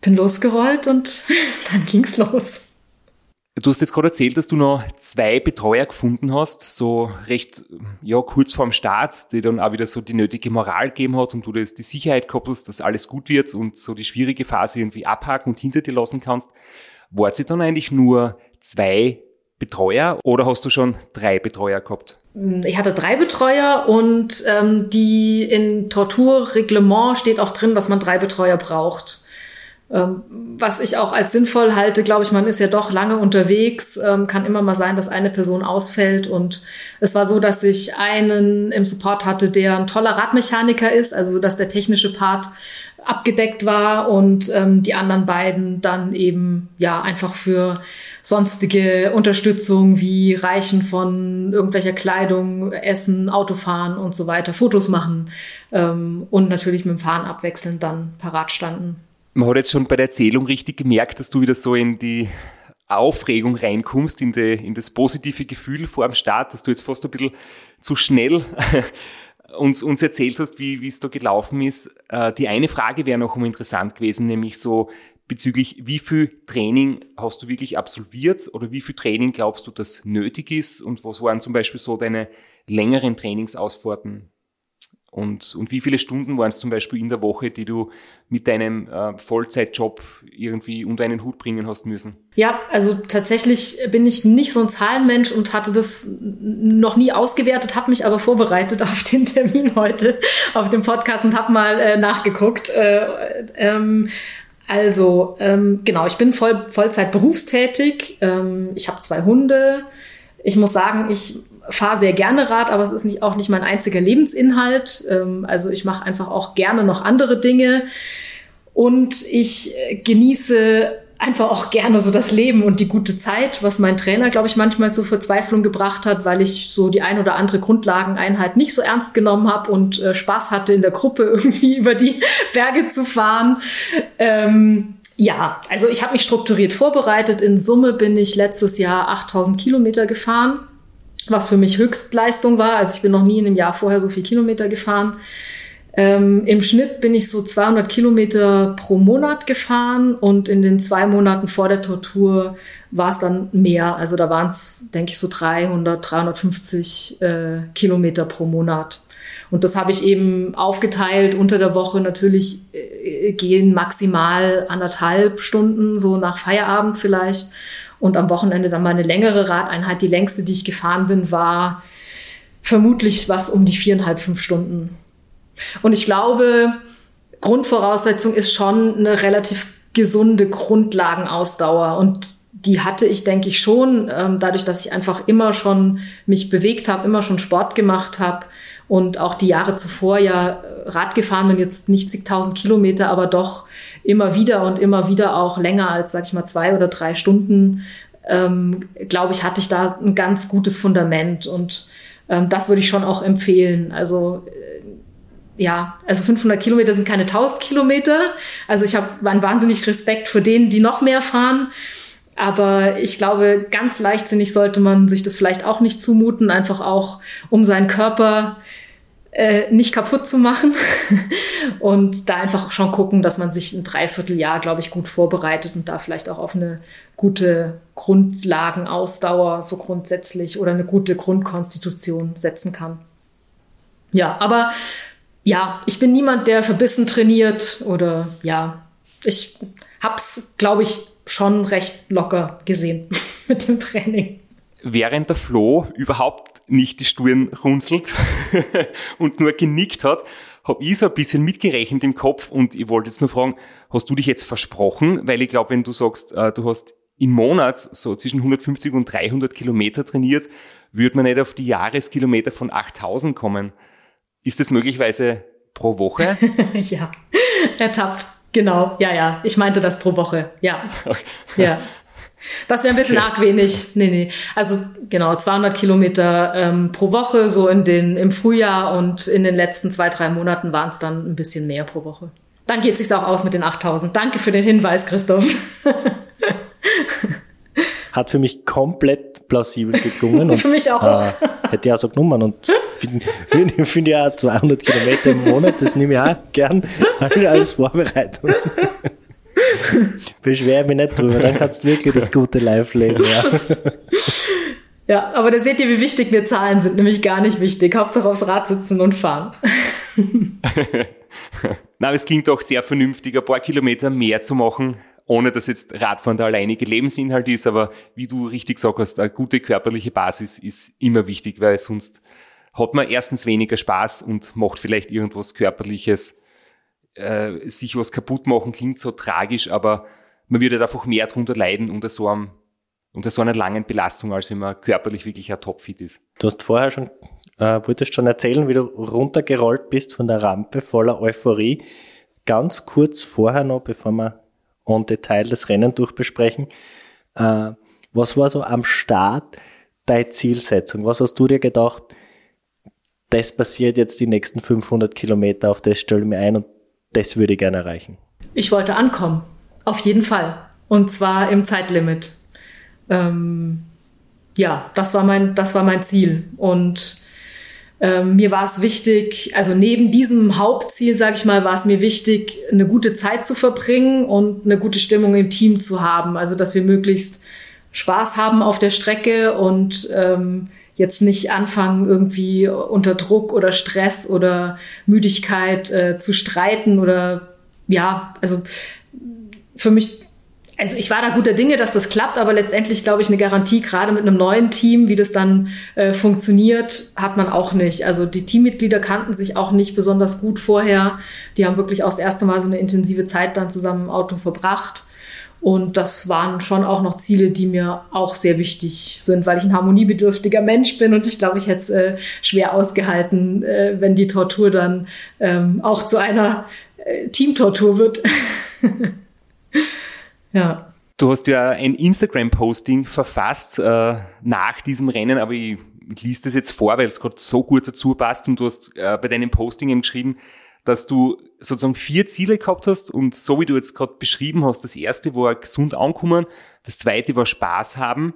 bin losgerollt und dann ging's los. Du hast jetzt gerade erzählt, dass du noch zwei Betreuer gefunden hast, so recht ja, kurz vorm Start, die dann auch wieder so die nötige Moral gegeben hat und du das die Sicherheit koppelst, dass alles gut wird und so die schwierige Phase irgendwie abhaken und hinter dir lassen kannst. Wart sie dann eigentlich nur zwei Betreuer oder hast du schon drei Betreuer gehabt? Ich hatte drei Betreuer und ähm, die in Torturreglement steht auch drin, dass man drei Betreuer braucht. Ähm, was ich auch als sinnvoll halte, glaube ich, man ist ja doch lange unterwegs, ähm, kann immer mal sein, dass eine Person ausfällt. Und es war so, dass ich einen im Support hatte, der ein toller Radmechaniker ist, also dass der technische Part abgedeckt war und ähm, die anderen beiden dann eben ja einfach für sonstige Unterstützung wie Reichen von irgendwelcher Kleidung, Essen, Autofahren und so weiter, Fotos machen ähm, und natürlich mit dem Fahren abwechselnd dann parat standen man hat jetzt schon bei der Erzählung richtig gemerkt, dass du wieder so in die Aufregung reinkommst, in, die, in das positive Gefühl vor dem Start, dass du jetzt fast ein bisschen zu schnell uns, uns erzählt hast, wie es da gelaufen ist. Äh, die eine Frage wäre noch um interessant gewesen, nämlich so bezüglich, wie viel Training hast du wirklich absolviert oder wie viel Training glaubst du, dass nötig ist und was waren zum Beispiel so deine längeren Trainingsausfahrten? Und, und wie viele Stunden waren es zum Beispiel in der Woche, die du mit deinem äh, Vollzeitjob irgendwie unter einen Hut bringen hast müssen? Ja, also tatsächlich bin ich nicht so ein Zahlenmensch und hatte das noch nie ausgewertet, habe mich aber vorbereitet auf den Termin heute, auf dem Podcast und habe mal äh, nachgeguckt. Äh, ähm, also ähm, genau, ich bin voll, Vollzeit berufstätig. Ähm, ich habe zwei Hunde. Ich muss sagen, ich fahre sehr gerne Rad, aber es ist nicht, auch nicht mein einziger Lebensinhalt. Ähm, also ich mache einfach auch gerne noch andere Dinge. Und ich äh, genieße einfach auch gerne so das Leben und die gute Zeit, was mein Trainer, glaube ich, manchmal zur Verzweiflung gebracht hat, weil ich so die ein oder andere Grundlageneinheit nicht so ernst genommen habe und äh, Spaß hatte, in der Gruppe irgendwie über die Berge zu fahren. Ähm, ja, also ich habe mich strukturiert vorbereitet. In Summe bin ich letztes Jahr 8000 Kilometer gefahren was für mich Höchstleistung war. Also ich bin noch nie in einem Jahr vorher so viel Kilometer gefahren. Ähm, Im Schnitt bin ich so 200 Kilometer pro Monat gefahren und in den zwei Monaten vor der Tortur war es dann mehr. Also da waren es, denke ich, so 300, 350 äh, Kilometer pro Monat. Und das habe ich eben aufgeteilt unter der Woche. Natürlich äh, gehen maximal anderthalb Stunden, so nach Feierabend vielleicht und am Wochenende dann mal eine längere Radeinheit. Die längste, die ich gefahren bin, war vermutlich was um die viereinhalb, fünf Stunden. Und ich glaube, Grundvoraussetzung ist schon eine relativ gesunde Grundlagenausdauer. Und die hatte ich, denke ich, schon, ähm, dadurch, dass ich einfach immer schon mich bewegt habe, immer schon Sport gemacht habe und auch die Jahre zuvor ja Rad gefahren bin, jetzt nicht zigtausend Kilometer, aber doch immer wieder und immer wieder auch länger als, sag ich mal, zwei oder drei Stunden, ähm, glaube ich, hatte ich da ein ganz gutes Fundament und ähm, das würde ich schon auch empfehlen. Also äh, ja, also 500 Kilometer sind keine 1000 Kilometer. Also ich habe einen wahnsinnig Respekt für denen, die noch mehr fahren. Aber ich glaube, ganz leichtsinnig sollte man sich das vielleicht auch nicht zumuten, einfach auch um seinen Körper äh, nicht kaputt zu machen und da einfach schon gucken, dass man sich ein Dreivierteljahr, glaube ich, gut vorbereitet und da vielleicht auch auf eine gute Grundlagenausdauer so grundsätzlich oder eine gute Grundkonstitution setzen kann. Ja, aber ja, ich bin niemand, der verbissen trainiert oder ja, ich hab's, glaube ich, schon recht locker gesehen mit dem Training. Während der Flo überhaupt nicht die Stirn runzelt und nur genickt hat, habe ich so ein bisschen mitgerechnet im Kopf und ich wollte jetzt nur fragen, hast du dich jetzt versprochen? Weil ich glaube, wenn du sagst, äh, du hast im Monat so zwischen 150 und 300 Kilometer trainiert, würde man nicht auf die Jahreskilometer von 8000 kommen. Ist das möglicherweise pro Woche? ja, ertappt. Genau, ja, ja. Ich meinte das pro Woche. Ja. Okay. Ja. Das wäre ein bisschen okay. arg wenig. Nee, nee. Also genau, 200 Kilometer ähm, pro Woche, so in den, im Frühjahr und in den letzten zwei, drei Monaten waren es dann ein bisschen mehr pro Woche. Dann geht es sich auch aus mit den 8000. Danke für den Hinweis, Christoph. Hat für mich komplett plausibel geklungen. Und, für mich auch. Äh, hätte ich auch so genommen und finde find, find ja 200 Kilometer im Monat, das nehme ich auch gern als Vorbereitung. Beschwer mich nicht drüber, dann kannst du wirklich das gute Live leben, ja. Ja, aber da seht ihr, wie wichtig mir Zahlen sind, nämlich gar nicht wichtig. Hauptsache aufs Rad sitzen und fahren. Na, es ging doch sehr vernünftig, ein paar Kilometer mehr zu machen, ohne dass jetzt Radfahren der alleinige Lebensinhalt ist, aber wie du richtig gesagt hast, eine gute körperliche Basis ist immer wichtig, weil sonst hat man erstens weniger Spaß und macht vielleicht irgendwas Körperliches äh, sich was kaputt machen klingt so tragisch, aber man würde halt einfach mehr drunter leiden unter so einem unter so einer langen Belastung, als wenn man körperlich wirklich ein Topfit ist. Du hast vorher schon, äh, wolltest schon erzählen, wie du runtergerollt bist von der Rampe voller Euphorie. Ganz kurz vorher noch, bevor wir en Detail das Rennen durchbesprechen, äh, was war so am Start deine Zielsetzung? Was hast du dir gedacht, das passiert jetzt die nächsten 500 Kilometer, auf das stelle ich mir ein und das würde ich gerne erreichen? Ich wollte ankommen. Auf jeden Fall. Und zwar im Zeitlimit. Ähm, ja, das war mein, das war mein Ziel. Und ähm, mir war es wichtig, also neben diesem Hauptziel, sage ich mal, war es mir wichtig, eine gute Zeit zu verbringen und eine gute Stimmung im Team zu haben. Also dass wir möglichst Spaß haben auf der Strecke und ähm, jetzt nicht anfangen, irgendwie unter Druck oder Stress oder Müdigkeit äh, zu streiten oder ja, also für mich also ich war da guter Dinge, dass das klappt, aber letztendlich glaube ich eine Garantie, gerade mit einem neuen Team, wie das dann äh, funktioniert, hat man auch nicht. Also die Teammitglieder kannten sich auch nicht besonders gut vorher. Die haben wirklich auch das erste Mal so eine intensive Zeit dann zusammen im Auto verbracht. Und das waren schon auch noch Ziele, die mir auch sehr wichtig sind, weil ich ein harmoniebedürftiger Mensch bin und ich glaube, ich hätte es äh, schwer ausgehalten, äh, wenn die Tortur dann ähm, auch zu einer äh, Teamtortur wird. ja. Du hast ja ein Instagram-Posting verfasst äh, nach diesem Rennen, aber ich, ich lese das jetzt vor, weil es gerade so gut dazu passt und du hast äh, bei deinem Posting eben geschrieben, dass du sozusagen vier Ziele gehabt hast und so wie du jetzt gerade beschrieben hast, das erste war gesund ankommen, das zweite war Spaß haben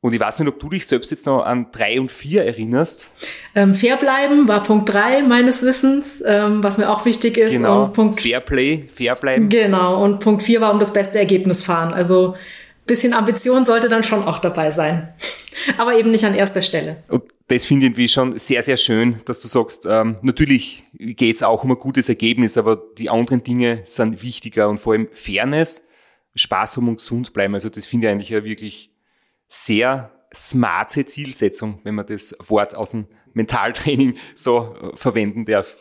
und ich weiß nicht, ob du dich selbst jetzt noch an drei und vier erinnerst. Ähm, fair bleiben war Punkt drei meines Wissens, ähm, was mir auch wichtig ist. Genau, und Punkt, fair play, fair bleiben. Genau, und Punkt vier war um das beste Ergebnis fahren. Also bisschen Ambition sollte dann schon auch dabei sein. Aber eben nicht an erster Stelle. Und das finde ich irgendwie schon sehr, sehr schön, dass du sagst, ähm, natürlich geht es auch um ein gutes Ergebnis, aber die anderen Dinge sind wichtiger und vor allem Fairness, Spaß haben und gesund bleiben. Also das finde ich eigentlich ja wirklich sehr smarte Zielsetzung, wenn man das Wort aus dem Mentaltraining so äh, verwenden darf.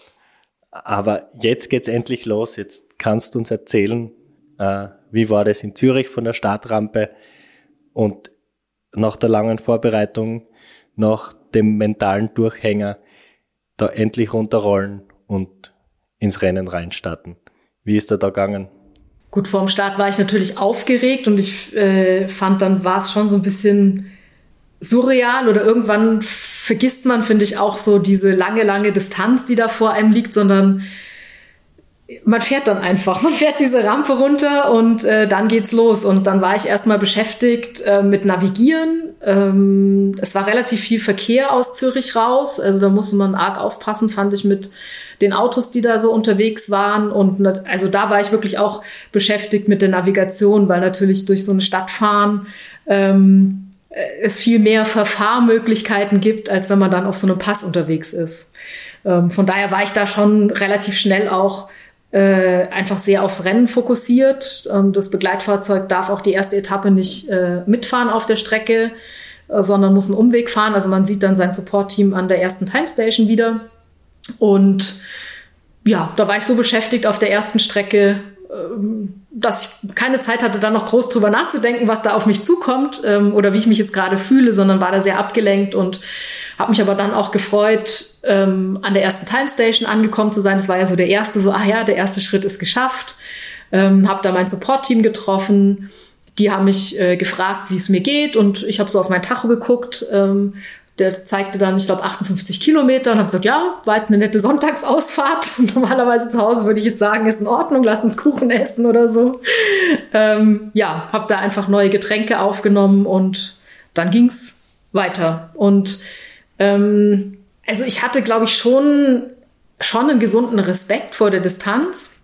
Aber jetzt geht's endlich los. Jetzt kannst du uns erzählen, äh, wie war das in Zürich von der Startrampe und nach der langen Vorbereitung, nach dem mentalen Durchhänger, da endlich runterrollen und ins Rennen reinstarten. Wie ist er da gegangen? Gut, vorm Start war ich natürlich aufgeregt und ich äh, fand, dann war es schon so ein bisschen surreal oder irgendwann vergisst man, finde ich, auch so diese lange, lange Distanz, die da vor einem liegt, sondern man fährt dann einfach. Man fährt diese Rampe runter und äh, dann geht's los. Und dann war ich erstmal beschäftigt äh, mit Navigieren. Ähm, es war relativ viel Verkehr aus Zürich raus. Also da musste man arg aufpassen, fand ich, mit den Autos, die da so unterwegs waren. Und also da war ich wirklich auch beschäftigt mit der Navigation, weil natürlich durch so eine Stadt fahren ähm, es viel mehr Verfahrmöglichkeiten gibt, als wenn man dann auf so einem Pass unterwegs ist. Ähm, von daher war ich da schon relativ schnell auch äh, einfach sehr aufs Rennen fokussiert. Ähm, das Begleitfahrzeug darf auch die erste Etappe nicht äh, mitfahren auf der Strecke, äh, sondern muss einen Umweg fahren. Also man sieht dann sein Support-Team an der ersten Timestation wieder. Und ja, da war ich so beschäftigt auf der ersten Strecke, ähm, dass ich keine Zeit hatte, da noch groß drüber nachzudenken, was da auf mich zukommt ähm, oder wie ich mich jetzt gerade fühle, sondern war da sehr abgelenkt und habe mich aber dann auch gefreut, ähm, an der ersten Time Station angekommen zu sein. Das war ja so der erste, so, ah ja, der erste Schritt ist geschafft. Ähm, habe da mein Support-Team getroffen. Die haben mich äh, gefragt, wie es mir geht und ich habe so auf mein Tacho geguckt. Ähm, der zeigte dann, ich glaube, 58 Kilometer und habe gesagt, ja, war jetzt eine nette Sonntagsausfahrt. Normalerweise zu Hause würde ich jetzt sagen, ist in Ordnung, lass uns Kuchen essen oder so. Ähm, ja, habe da einfach neue Getränke aufgenommen und dann ging's weiter. Und ähm, also ich hatte, glaube ich, schon, schon einen gesunden Respekt vor der Distanz.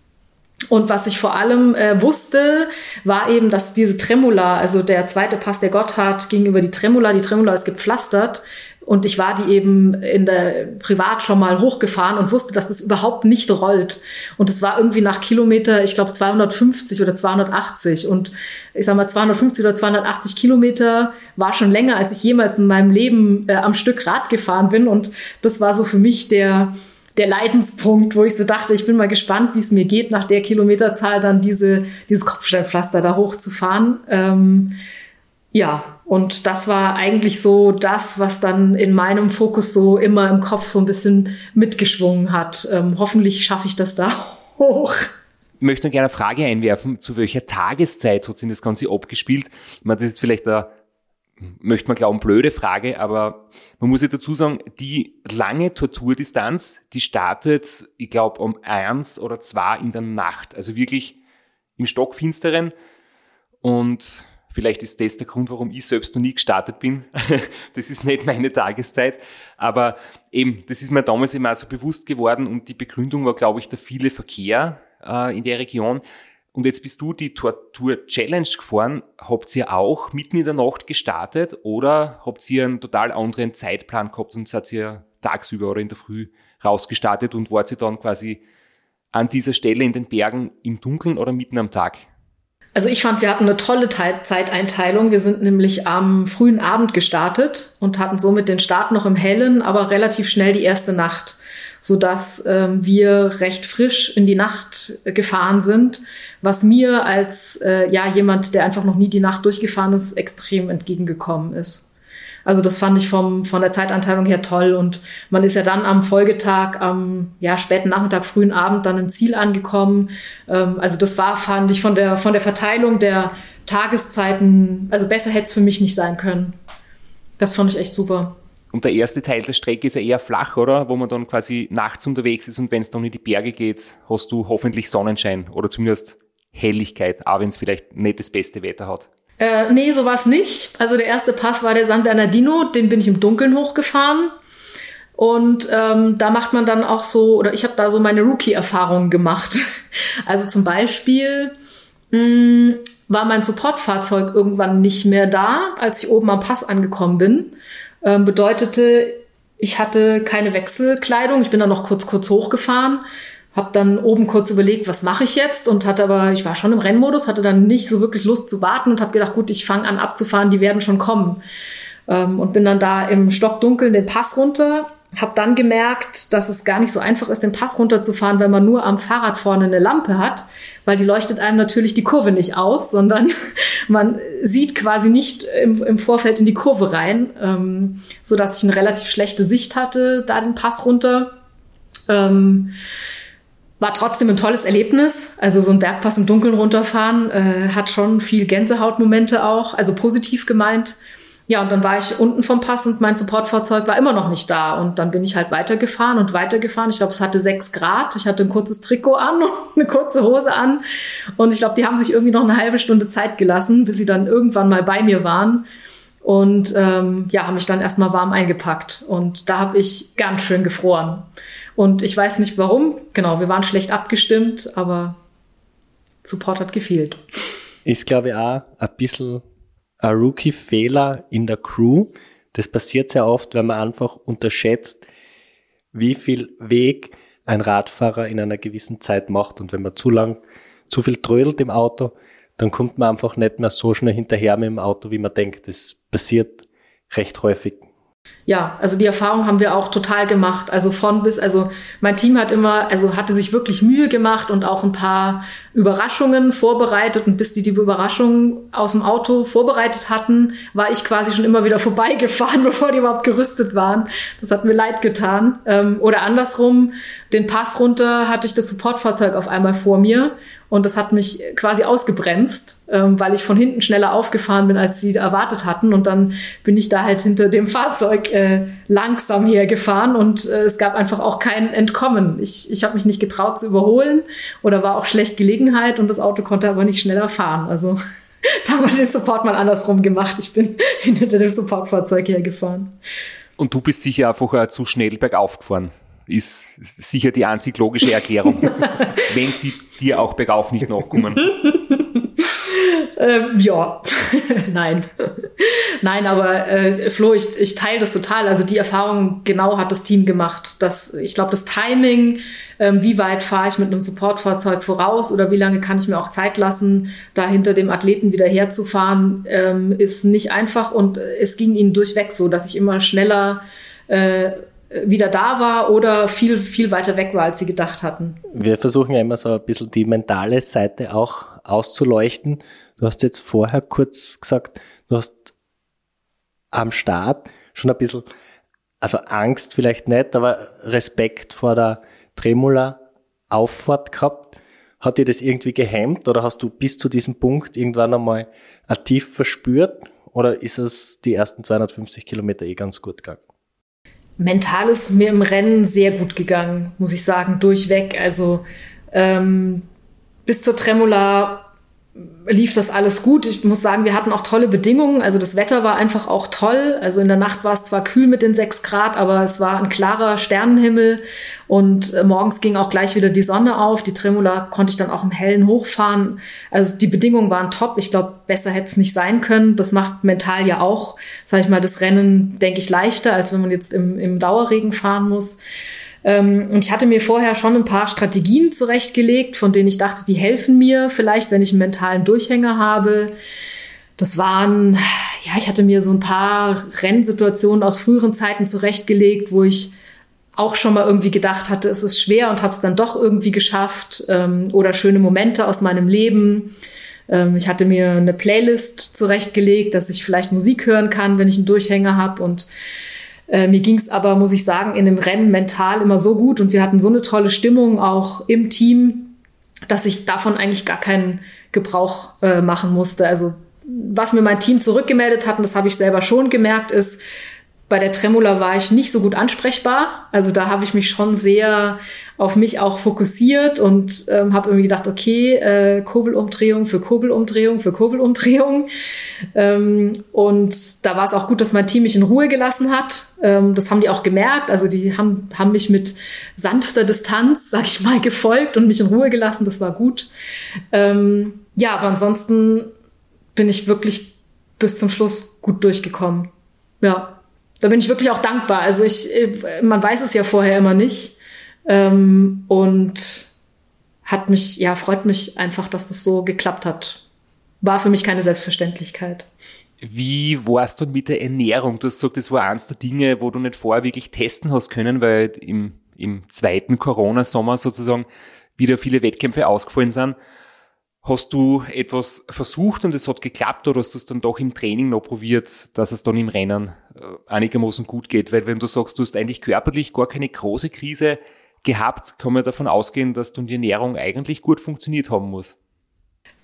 Und was ich vor allem äh, wusste, war eben, dass diese Tremula, also der zweite Pass der Gotthard ging über die Tremula, die Tremula ist gepflastert und ich war die eben in der privat schon mal hochgefahren und wusste, dass das überhaupt nicht rollt. Und es war irgendwie nach Kilometer, ich glaube 250 oder 280. Und ich sag mal 250 oder 280 Kilometer war schon länger, als ich jemals in meinem Leben äh, am Stück Rad gefahren bin. Und das war so für mich der der Leidenspunkt, wo ich so dachte, ich bin mal gespannt, wie es mir geht, nach der Kilometerzahl dann diese, dieses Kopfsteinpflaster da hochzufahren. Ähm, ja, und das war eigentlich so das, was dann in meinem Fokus so immer im Kopf so ein bisschen mitgeschwungen hat. Ähm, hoffentlich schaffe ich das da hoch. Ich möchte noch gerne eine Frage einwerfen, zu welcher Tageszeit hat sich das Ganze abgespielt? Ich meine, das ist vielleicht eine, möchte man glauben, blöde Frage, aber man muss ja dazu sagen, die lange Torturdistanz, die startet, ich glaube, um eins oder zwei in der Nacht. Also wirklich im Stockfinsteren und Vielleicht ist das der Grund, warum ich selbst noch nie gestartet bin. das ist nicht meine Tageszeit. Aber eben, das ist mir damals immer so bewusst geworden und die Begründung war, glaube ich, der viele Verkehr äh, in der Region. Und jetzt bist du die Tortur Challenge gefahren. Habt ihr auch mitten in der Nacht gestartet oder habt ihr einen total anderen Zeitplan gehabt und seid ihr tagsüber oder in der Früh rausgestartet und wart ihr dann quasi an dieser Stelle in den Bergen im Dunkeln oder mitten am Tag? Also ich fand, wir hatten eine tolle Zeiteinteilung. Wir sind nämlich am frühen Abend gestartet und hatten somit den Start noch im Hellen, aber relativ schnell die erste Nacht, sodass ähm, wir recht frisch in die Nacht gefahren sind, was mir als äh, ja jemand, der einfach noch nie die Nacht durchgefahren ist, extrem entgegengekommen ist. Also das fand ich vom, von der Zeitanteilung her toll. Und man ist ja dann am Folgetag, am ja, späten Nachmittag, frühen Abend dann im Ziel angekommen. Ähm, also das war, fand ich, von der, von der Verteilung der Tageszeiten, also besser hätte es für mich nicht sein können. Das fand ich echt super. Und der erste Teil der Strecke ist ja eher flach, oder? Wo man dann quasi nachts unterwegs ist und wenn es dann in die Berge geht, hast du hoffentlich Sonnenschein oder zumindest Helligkeit, auch wenn es vielleicht nicht das beste Wetter hat. Äh, nee, so war es nicht. Also der erste Pass war der San Bernardino, den bin ich im Dunkeln hochgefahren. Und ähm, da macht man dann auch so, oder ich habe da so meine Rookie-Erfahrungen gemacht. Also zum Beispiel mh, mm, war mein Supportfahrzeug irgendwann nicht mehr da, als ich oben am Pass angekommen bin. Ähm, bedeutete, ich hatte keine Wechselkleidung. Ich bin dann noch kurz kurz hochgefahren habe dann oben kurz überlegt, was mache ich jetzt und hatte aber, ich war schon im Rennmodus, hatte dann nicht so wirklich Lust zu warten und habe gedacht, gut, ich fange an abzufahren, die werden schon kommen. Ähm, und bin dann da im Stockdunkeln den Pass runter, habe dann gemerkt, dass es gar nicht so einfach ist, den Pass runterzufahren, wenn man nur am Fahrrad vorne eine Lampe hat, weil die leuchtet einem natürlich die Kurve nicht aus, sondern man sieht quasi nicht im, im Vorfeld in die Kurve rein, ähm, so ich eine relativ schlechte Sicht hatte, da den Pass runter. Ähm, war trotzdem ein tolles Erlebnis. Also so ein Bergpass im Dunkeln runterfahren äh, hat schon viel Gänsehautmomente auch, also positiv gemeint. Ja, und dann war ich unten vom Pass und mein Supportfahrzeug war immer noch nicht da. Und dann bin ich halt weitergefahren und weitergefahren. Ich glaube, es hatte sechs Grad. Ich hatte ein kurzes Trikot an und eine kurze Hose an. Und ich glaube, die haben sich irgendwie noch eine halbe Stunde Zeit gelassen, bis sie dann irgendwann mal bei mir waren. Und ähm, ja, haben mich dann erstmal warm eingepackt. Und da habe ich ganz schön gefroren. Und ich weiß nicht warum. Genau, wir waren schlecht abgestimmt, aber Support hat gefehlt. Ist, glaube ich, auch ein bisschen ein Rookie-Fehler in der Crew. Das passiert sehr oft, wenn man einfach unterschätzt, wie viel Weg ein Radfahrer in einer gewissen Zeit macht. Und wenn man zu lang, zu viel trödelt im Auto, dann kommt man einfach nicht mehr so schnell hinterher mit dem Auto, wie man denkt. Das passiert recht häufig ja, also die Erfahrung haben wir auch total gemacht. Also von bis, also mein Team hat immer, also hatte sich wirklich Mühe gemacht und auch ein paar Überraschungen vorbereitet. Und bis die die Überraschungen aus dem Auto vorbereitet hatten, war ich quasi schon immer wieder vorbeigefahren, bevor die überhaupt gerüstet waren. Das hat mir leid getan. Ähm, oder andersrum, den Pass runter hatte ich das Supportfahrzeug auf einmal vor mir und das hat mich quasi ausgebremst, ähm, weil ich von hinten schneller aufgefahren bin, als sie erwartet hatten. Und dann bin ich da halt hinter dem Fahrzeug äh, langsam hergefahren und äh, es gab einfach auch kein Entkommen. Ich, ich habe mich nicht getraut zu überholen oder war auch schlecht Gelegenheit und das Auto konnte aber nicht schneller fahren. Also da haben wir den Support mal andersrum gemacht. Ich bin, bin hinter dem Supportfahrzeug hergefahren. Und du bist sicher einfach zu schnell bergauf gefahren ist sicher die einzig logische Erklärung, wenn sie dir auch bergauf nicht nachkommen. ähm, ja, nein. nein, aber äh, Flo, ich, ich teile das total. Also die Erfahrung genau hat das Team gemacht. Das, ich glaube, das Timing, ähm, wie weit fahre ich mit einem Supportfahrzeug voraus oder wie lange kann ich mir auch Zeit lassen, da hinter dem Athleten wieder herzufahren, ähm, ist nicht einfach und es ging ihnen durchweg so, dass ich immer schneller äh, wieder da war oder viel, viel weiter weg war, als sie gedacht hatten. Wir versuchen ja immer so ein bisschen die mentale Seite auch auszuleuchten. Du hast jetzt vorher kurz gesagt, du hast am Start schon ein bisschen, also Angst vielleicht nicht, aber Respekt vor der Tremula-Auffahrt gehabt. Hat dir das irgendwie gehemmt oder hast du bis zu diesem Punkt irgendwann einmal ein Tief verspürt oder ist es die ersten 250 Kilometer eh ganz gut gegangen? Mental ist mir im Rennen sehr gut gegangen, muss ich sagen, durchweg. Also ähm, bis zur Tremula lief das alles gut. Ich muss sagen, wir hatten auch tolle Bedingungen. Also das Wetter war einfach auch toll. Also in der Nacht war es zwar kühl mit den sechs Grad, aber es war ein klarer Sternenhimmel und äh, morgens ging auch gleich wieder die Sonne auf. Die Tremula konnte ich dann auch im Hellen hochfahren. Also die Bedingungen waren top. Ich glaube, besser hätte es nicht sein können. Das macht mental ja auch, sage ich mal, das Rennen, denke ich, leichter, als wenn man jetzt im, im Dauerregen fahren muss. Ähm, und ich hatte mir vorher schon ein paar Strategien zurechtgelegt, von denen ich dachte, die helfen mir vielleicht, wenn ich einen mentalen Durchhänger habe. Das waren, ja, ich hatte mir so ein paar Rennsituationen aus früheren Zeiten zurechtgelegt, wo ich auch schon mal irgendwie gedacht hatte, es ist schwer und habe es dann doch irgendwie geschafft. Ähm, oder schöne Momente aus meinem Leben. Ähm, ich hatte mir eine Playlist zurechtgelegt, dass ich vielleicht Musik hören kann, wenn ich einen Durchhänger habe und äh, mir ging es aber, muss ich sagen, in dem Rennen mental immer so gut und wir hatten so eine tolle Stimmung auch im Team, dass ich davon eigentlich gar keinen Gebrauch äh, machen musste. Also was mir mein Team zurückgemeldet hat, und das habe ich selber schon gemerkt, ist, bei der Tremula war ich nicht so gut ansprechbar. Also da habe ich mich schon sehr auf mich auch fokussiert und ähm, habe irgendwie gedacht, okay, äh, Kurbelumdrehung für Kurbelumdrehung für Kurbelumdrehung. Ähm, und da war es auch gut, dass mein Team mich in Ruhe gelassen hat. Ähm, das haben die auch gemerkt. Also die haben, haben mich mit sanfter Distanz, sag ich mal, gefolgt und mich in Ruhe gelassen. Das war gut. Ähm, ja, aber ansonsten bin ich wirklich bis zum Schluss gut durchgekommen. Ja da bin ich wirklich auch dankbar. Also ich, äh, man weiß es ja vorher immer nicht. Ähm, und hat mich, ja, freut mich einfach, dass das so geklappt hat. War für mich keine Selbstverständlichkeit. Wie warst du mit der Ernährung? Du hast gesagt, das war eins der Dinge, wo du nicht vorher wirklich testen hast können, weil im, im zweiten Corona-Sommer sozusagen wieder viele Wettkämpfe ausgefallen sind. Hast du etwas versucht und es hat geklappt oder hast du es dann doch im Training noch probiert, dass es dann im Rennen äh, einigermaßen gut geht? Weil wenn du sagst, du hast eigentlich körperlich gar keine große Krise gehabt, kann man davon ausgehen, dass dann die Ernährung eigentlich gut funktioniert haben muss.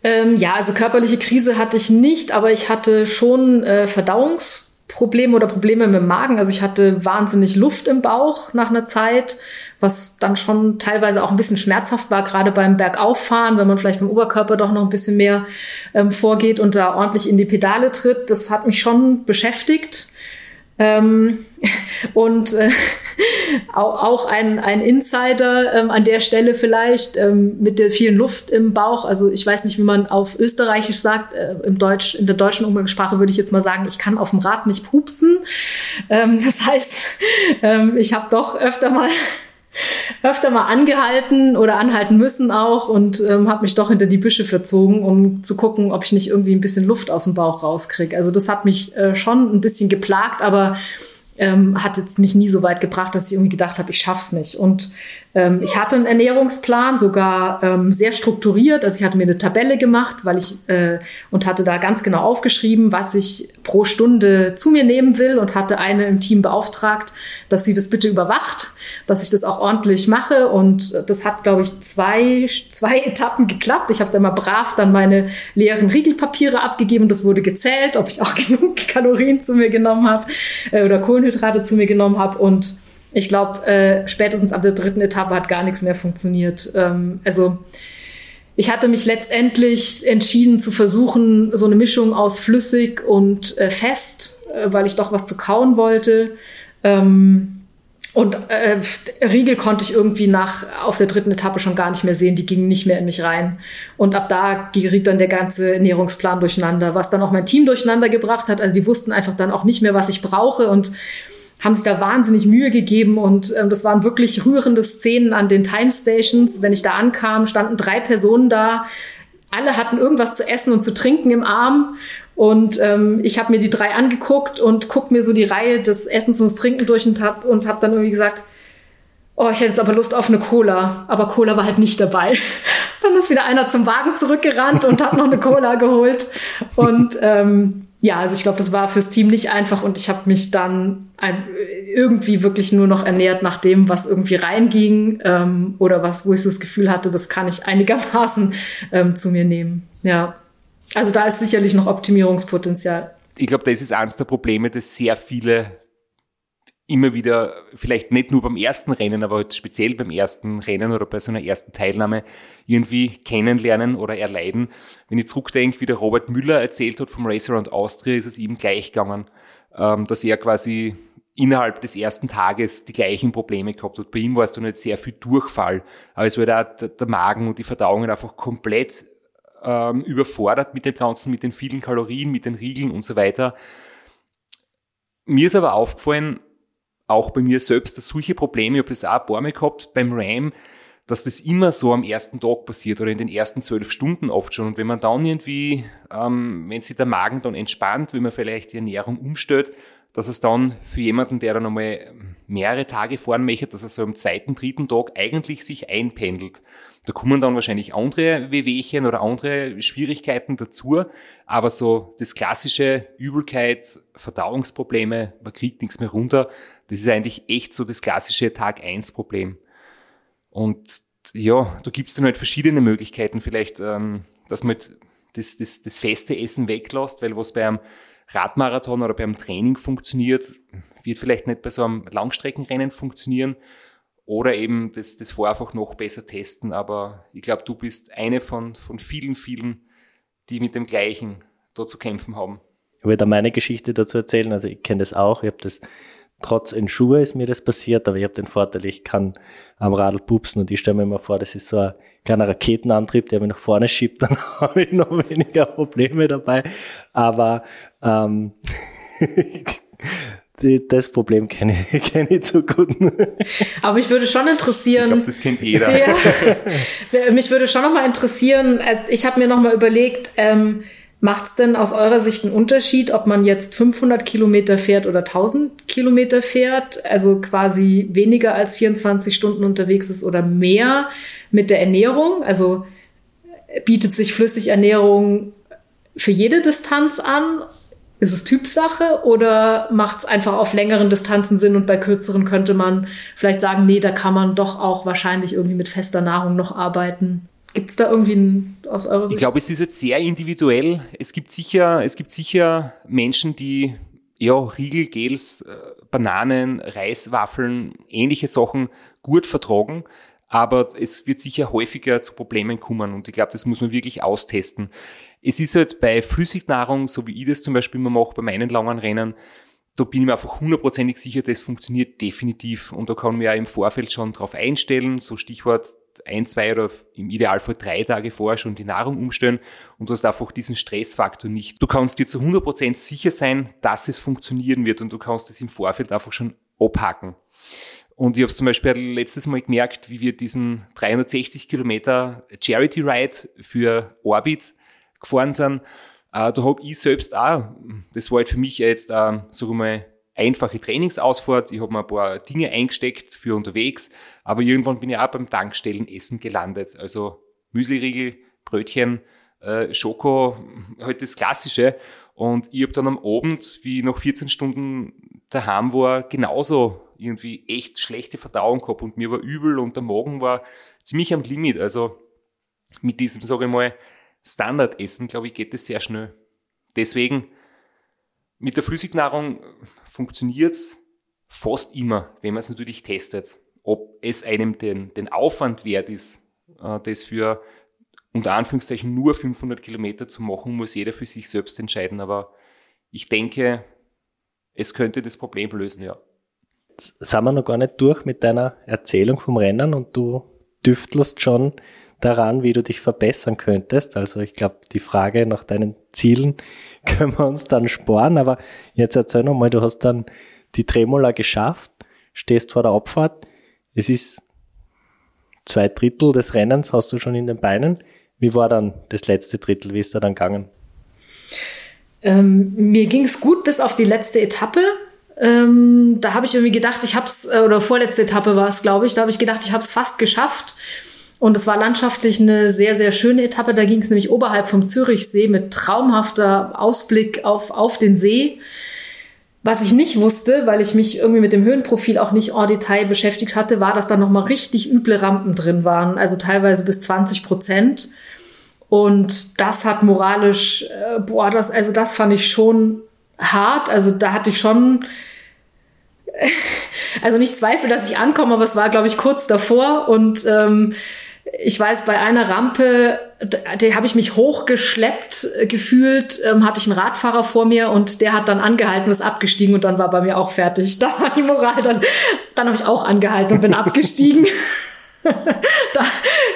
Ähm, ja, also körperliche Krise hatte ich nicht, aber ich hatte schon äh, Verdauungsprobleme oder Probleme mit dem Magen. Also ich hatte wahnsinnig Luft im Bauch nach einer Zeit was dann schon teilweise auch ein bisschen schmerzhaft war, gerade beim Bergauffahren, wenn man vielleicht mit dem Oberkörper doch noch ein bisschen mehr ähm, vorgeht und da ordentlich in die Pedale tritt. Das hat mich schon beschäftigt. Ähm, und äh, auch ein, ein Insider ähm, an der Stelle vielleicht ähm, mit der vielen Luft im Bauch. Also ich weiß nicht, wie man auf Österreichisch sagt. Äh, im Deutsch, in der deutschen Umgangssprache würde ich jetzt mal sagen, ich kann auf dem Rad nicht pupsen. Ähm, das heißt, ähm, ich habe doch öfter mal öfter mal angehalten oder anhalten müssen auch und ähm, habe mich doch hinter die Büsche verzogen, um zu gucken, ob ich nicht irgendwie ein bisschen Luft aus dem Bauch rauskriege. Also das hat mich äh, schon ein bisschen geplagt, aber ähm, hat jetzt mich nie so weit gebracht, dass ich irgendwie gedacht habe, ich schaff's nicht. Und ähm, ich hatte einen Ernährungsplan, sogar ähm, sehr strukturiert. Also ich hatte mir eine Tabelle gemacht, weil ich äh, und hatte da ganz genau aufgeschrieben, was ich pro Stunde zu mir nehmen will und hatte eine im Team beauftragt, dass sie das bitte überwacht, dass ich das auch ordentlich mache. Und das hat, glaube ich, zwei, zwei Etappen geklappt. Ich habe dann mal brav dann meine leeren Riegelpapiere abgegeben und das wurde gezählt, ob ich auch genug Kalorien zu mir genommen habe äh, oder Kohlenhydrate zu mir genommen habe und ich glaube, äh, spätestens ab der dritten Etappe hat gar nichts mehr funktioniert. Ähm, also ich hatte mich letztendlich entschieden zu versuchen, so eine Mischung aus flüssig und äh, fest, äh, weil ich doch was zu kauen wollte. Ähm, und äh, Riegel konnte ich irgendwie nach auf der dritten Etappe schon gar nicht mehr sehen, die gingen nicht mehr in mich rein. Und ab da geriet dann der ganze Ernährungsplan durcheinander, was dann auch mein Team durcheinander gebracht hat. Also die wussten einfach dann auch nicht mehr, was ich brauche und haben sich da wahnsinnig Mühe gegeben und ähm, das waren wirklich rührende Szenen an den Time Stations. Wenn ich da ankam, standen drei Personen da. Alle hatten irgendwas zu essen und zu trinken im Arm Und ähm, ich habe mir die drei angeguckt und guck mir so die Reihe des Essens und des Trinken durch und hab, und hab dann irgendwie gesagt, oh, ich hätte jetzt aber Lust auf eine Cola. Aber Cola war halt nicht dabei. Dann ist wieder einer zum Wagen zurückgerannt und hat noch eine Cola geholt. Und ähm, ja, also ich glaube, das war fürs Team nicht einfach und ich habe mich dann ein, irgendwie wirklich nur noch ernährt nach dem, was irgendwie reinging ähm, oder was, wo ich so das Gefühl hatte, das kann ich einigermaßen ähm, zu mir nehmen. Ja, also da ist sicherlich noch Optimierungspotenzial. Ich glaube, das ist eines der Probleme, dass sehr viele immer wieder, vielleicht nicht nur beim ersten Rennen, aber halt speziell beim ersten Rennen oder bei so einer ersten Teilnahme irgendwie kennenlernen oder erleiden. Wenn ich zurückdenke, wie der Robert Müller erzählt hat vom Race Around Austria, ist es ihm gleich gegangen, ähm, dass er quasi innerhalb des ersten Tages die gleichen Probleme gehabt hat. Bei ihm war es dann nicht sehr viel Durchfall, aber es war da der Magen und die Verdauungen einfach komplett ähm, überfordert mit dem Ganzen, mit den vielen Kalorien, mit den Riegeln und so weiter. Mir ist aber aufgefallen, auch bei mir selbst, dass solche Probleme, ich habe das auch ein paar Mal gehabt beim RAM, dass das immer so am ersten Tag passiert oder in den ersten zwölf Stunden oft schon. Und wenn man dann irgendwie, ähm, wenn sich der Magen dann entspannt, wenn man vielleicht die Ernährung umstellt, dass es dann für jemanden, der dann einmal mehrere Tage fahren möchte, dass er so am zweiten, dritten Tag eigentlich sich einpendelt. Da kommen dann wahrscheinlich andere Wehwehchen oder andere Schwierigkeiten dazu, aber so das klassische Übelkeit, Verdauungsprobleme, man kriegt nichts mehr runter, das ist eigentlich echt so das klassische Tag 1 Problem. Und ja, da gibt's dann halt verschiedene Möglichkeiten, vielleicht, ähm, dass man das, das, das feste Essen weglässt, weil was bei einem Radmarathon oder beim Training funktioniert, wird vielleicht nicht bei so einem Langstreckenrennen funktionieren. Oder eben das, das vorher einfach noch besser testen. Aber ich glaube, du bist eine von, von vielen, vielen, die mit dem Gleichen da zu kämpfen haben. Ich will da meine Geschichte dazu erzählen. Also ich kenne das auch. Ich habe das trotz in Schuhe ist mir das passiert, aber ich habe den Vorteil, ich kann am Radl pupsen und ich stelle mir immer vor, das ist so ein kleiner Raketenantrieb, der mich nach vorne schiebt, dann habe ich noch weniger Probleme dabei. Aber ähm, das Problem kenne ich, kenn ich zu gut. Aber mich würde schon interessieren. Ich glaube, das kennt jeder. Ja, mich würde schon nochmal interessieren, also ich habe mir nochmal überlegt, ähm, Macht es denn aus eurer Sicht einen Unterschied, ob man jetzt 500 Kilometer fährt oder 1000 Kilometer fährt, also quasi weniger als 24 Stunden unterwegs ist oder mehr mit der Ernährung? Also bietet sich Flüssigernährung für jede Distanz an? Ist es Typsache oder macht es einfach auf längeren Distanzen Sinn und bei kürzeren könnte man vielleicht sagen, nee, da kann man doch auch wahrscheinlich irgendwie mit fester Nahrung noch arbeiten? Gibt es da irgendwie einen, aus eurer Sicht? Ich glaube, es ist jetzt sehr individuell. Es gibt sicher, es gibt sicher Menschen, die ja, Riegel, Gels, äh, Bananen, Reiswaffeln, ähnliche Sachen gut vertragen. Aber es wird sicher häufiger zu Problemen kommen und ich glaube, das muss man wirklich austesten. Es ist halt bei Flüssignahrung, so wie ich das zum Beispiel immer mache bei meinen langen Rennen, da bin ich mir einfach hundertprozentig sicher, das funktioniert definitiv und da kann man ja im Vorfeld schon drauf einstellen, so Stichwort ein, zwei oder im Idealfall drei Tage vorher schon die Nahrung umstellen und du hast einfach diesen Stressfaktor nicht. Du kannst dir zu 100% sicher sein, dass es funktionieren wird und du kannst es im Vorfeld einfach schon abhaken. Und ich habe es zum Beispiel letztes Mal gemerkt, wie wir diesen 360 Kilometer Charity Ride für Orbit gefahren sind. Äh, da habe ich selbst auch, das war halt für mich jetzt, äh, sagen wir mal, einfache Trainingsausfahrt. Ich habe mir ein paar Dinge eingesteckt für unterwegs, aber irgendwann bin ich auch beim Tankstellenessen gelandet. Also Müsliriegel, Brötchen, äh, Schoko, halt das Klassische. Und ich habe dann am Abend, wie ich noch 14 Stunden daheim war, genauso irgendwie echt schlechte Verdauung gehabt und mir war übel und der Magen war ziemlich am Limit. Also mit diesem, sage ich mal, Standardessen, glaube ich, geht es sehr schnell. Deswegen mit der Flüssignahrung funktioniert es fast immer, wenn man es natürlich testet. Ob es einem den, den Aufwand wert ist, äh, das für unter Anführungszeichen nur 500 Kilometer zu machen, muss jeder für sich selbst entscheiden. Aber ich denke, es könnte das Problem lösen, ja. Jetzt sind wir noch gar nicht durch mit deiner Erzählung vom Rennen und du düftelst schon daran, wie du dich verbessern könntest. Also ich glaube, die Frage nach deinen Zielen können wir uns dann sparen. Aber jetzt erzähl noch mal, du hast dann die Tremola geschafft, stehst vor der Abfahrt. Es ist zwei Drittel des Rennens hast du schon in den Beinen. Wie war dann das letzte Drittel? Wie ist da dann gegangen? Ähm, mir ging es gut bis auf die letzte Etappe. Ähm, da habe ich irgendwie gedacht, ich hab's, äh, oder vorletzte Etappe war es, glaube ich, da habe ich gedacht, ich habe es fast geschafft. Und es war landschaftlich eine sehr, sehr schöne Etappe. Da ging es nämlich oberhalb vom Zürichsee mit traumhafter Ausblick auf, auf den See. Was ich nicht wusste, weil ich mich irgendwie mit dem Höhenprofil auch nicht en Detail beschäftigt hatte, war, dass da nochmal richtig üble Rampen drin waren, also teilweise bis 20 Prozent. Und das hat moralisch, äh, boah, das, also das fand ich schon hart. Also da hatte ich schon, also nicht Zweifel, dass ich ankomme, aber es war, glaube ich, kurz davor. Und ähm, ich weiß, bei einer Rampe, da habe ich mich hochgeschleppt äh, gefühlt, ähm, hatte ich einen Radfahrer vor mir und der hat dann angehalten, ist abgestiegen und dann war bei mir auch fertig. Da war die Moral dann, dann habe ich auch angehalten und bin abgestiegen. da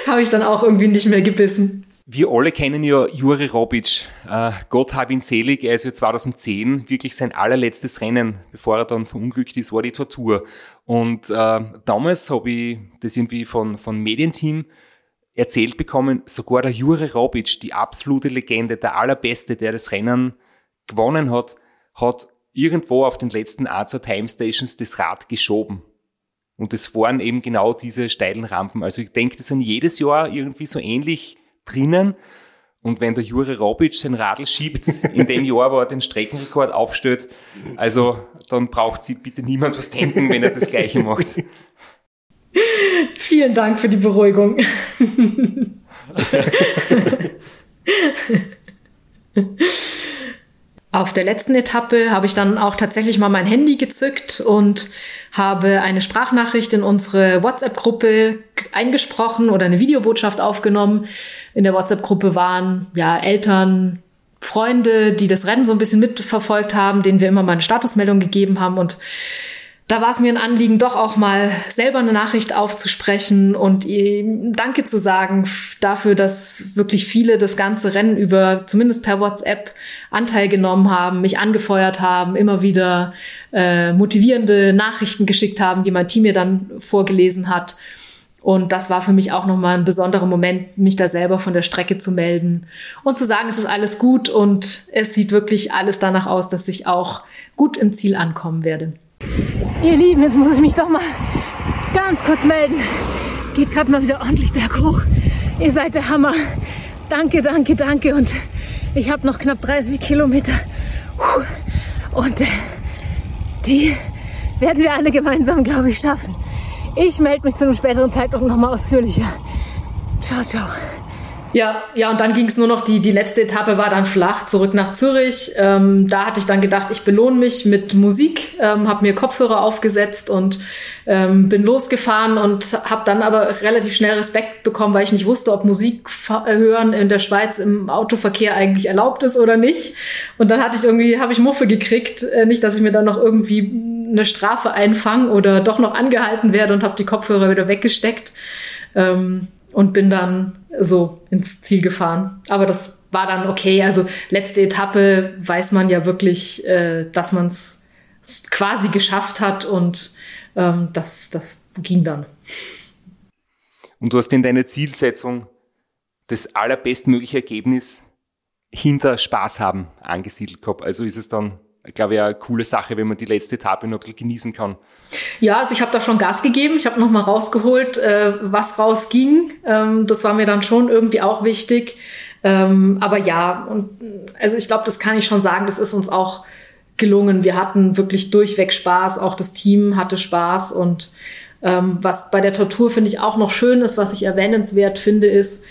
habe ich dann auch irgendwie nicht mehr gebissen. Wir alle kennen ja Juri Robic. Äh, Gott hab ihn selig. Er ist ja 2010 wirklich sein allerletztes Rennen, bevor er dann verunglückt ist, war die Tortur. Und äh, damals habe ich das irgendwie von, von Medienteam erzählt bekommen, sogar der Juri Robic, die absolute Legende, der allerbeste, der das Rennen gewonnen hat, hat irgendwo auf den letzten A2 Time Stations das Rad geschoben. Und das waren eben genau diese steilen Rampen. Also ich denke, das sind jedes Jahr irgendwie so ähnlich drinnen. Und wenn der Jure Robic sein Radl schiebt, in dem Jahr, wo er den Streckenrekord aufstellt, also dann braucht sie bitte niemand was denken, wenn er das Gleiche macht. Vielen Dank für die Beruhigung. Auf der letzten Etappe habe ich dann auch tatsächlich mal mein Handy gezückt und habe eine Sprachnachricht in unsere WhatsApp-Gruppe eingesprochen oder eine Videobotschaft aufgenommen. In der WhatsApp-Gruppe waren ja Eltern, Freunde, die das Rennen so ein bisschen mitverfolgt haben, denen wir immer mal eine Statusmeldung gegeben haben und da war es mir ein Anliegen, doch auch mal selber eine Nachricht aufzusprechen und ihm Danke zu sagen dafür, dass wirklich viele das ganze Rennen über, zumindest per WhatsApp, Anteil genommen haben, mich angefeuert haben, immer wieder äh, motivierende Nachrichten geschickt haben, die mein Team mir dann vorgelesen hat. Und das war für mich auch nochmal ein besonderer Moment, mich da selber von der Strecke zu melden und zu sagen, es ist alles gut und es sieht wirklich alles danach aus, dass ich auch gut im Ziel ankommen werde. Ihr Lieben, jetzt muss ich mich doch mal ganz kurz melden. Geht gerade mal wieder ordentlich berghoch. Ihr seid der Hammer. Danke, danke, danke. Und ich habe noch knapp 30 Kilometer. Und äh, die werden wir alle gemeinsam, glaube ich, schaffen. Ich melde mich zu einem späteren Zeitpunkt nochmal ausführlicher. Ciao, ciao. Ja, ja, und dann ging es nur noch, die, die letzte Etappe war dann flach, zurück nach Zürich. Ähm, da hatte ich dann gedacht, ich belohne mich mit Musik, ähm, habe mir Kopfhörer aufgesetzt und ähm, bin losgefahren und habe dann aber relativ schnell Respekt bekommen, weil ich nicht wusste, ob Musik hören in der Schweiz im Autoverkehr eigentlich erlaubt ist oder nicht. Und dann hatte ich irgendwie, habe ich Muffe gekriegt, äh, nicht, dass ich mir dann noch irgendwie eine Strafe einfange oder doch noch angehalten werde und habe die Kopfhörer wieder weggesteckt. Ähm, und bin dann so ins Ziel gefahren. Aber das war dann okay. Also letzte Etappe weiß man ja wirklich, äh, dass man es quasi geschafft hat und ähm, das, das ging dann. Und du hast in deiner Zielsetzung das allerbestmögliche Ergebnis hinter Spaß haben angesiedelt gehabt. Also ist es dann glaube ich, eine coole Sache, wenn man die letzte Etappe noch ein bisschen genießen kann. Ja, also ich habe da schon Gas gegeben. Ich habe nochmal rausgeholt, äh, was rausging. Ähm, das war mir dann schon irgendwie auch wichtig. Ähm, aber ja, und also ich glaube, das kann ich schon sagen, das ist uns auch gelungen. Wir hatten wirklich durchweg Spaß. Auch das Team hatte Spaß. Und ähm, was bei der Tortur finde ich auch noch schön ist, was ich erwähnenswert finde, ist,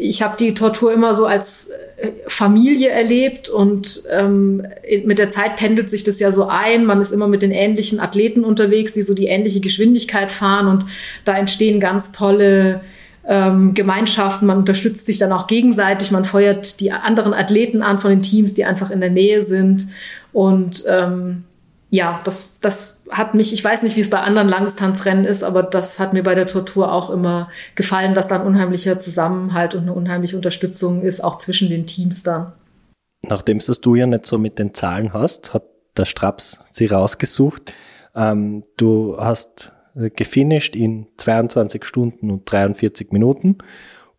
ich habe die Tortur immer so als äh, Familie erlebt und ähm, mit der Zeit pendelt sich das ja so ein. Man ist immer mit den ähnlichen Athleten unterwegs, die so die ähnliche Geschwindigkeit fahren und da entstehen ganz tolle ähm, Gemeinschaften. Man unterstützt sich dann auch gegenseitig. Man feuert die anderen Athleten an von den Teams, die einfach in der Nähe sind und ähm, ja, das, das hat mich, ich weiß nicht, wie es bei anderen Langdistanzrennen ist, aber das hat mir bei der Tortur auch immer gefallen, dass da ein unheimlicher Zusammenhalt und eine unheimliche Unterstützung ist, auch zwischen den Teams dann. Nachdem es du ja nicht so mit den Zahlen hast, hat der Straps sie rausgesucht. Ähm, du hast gefinisht in 22 Stunden und 43 Minuten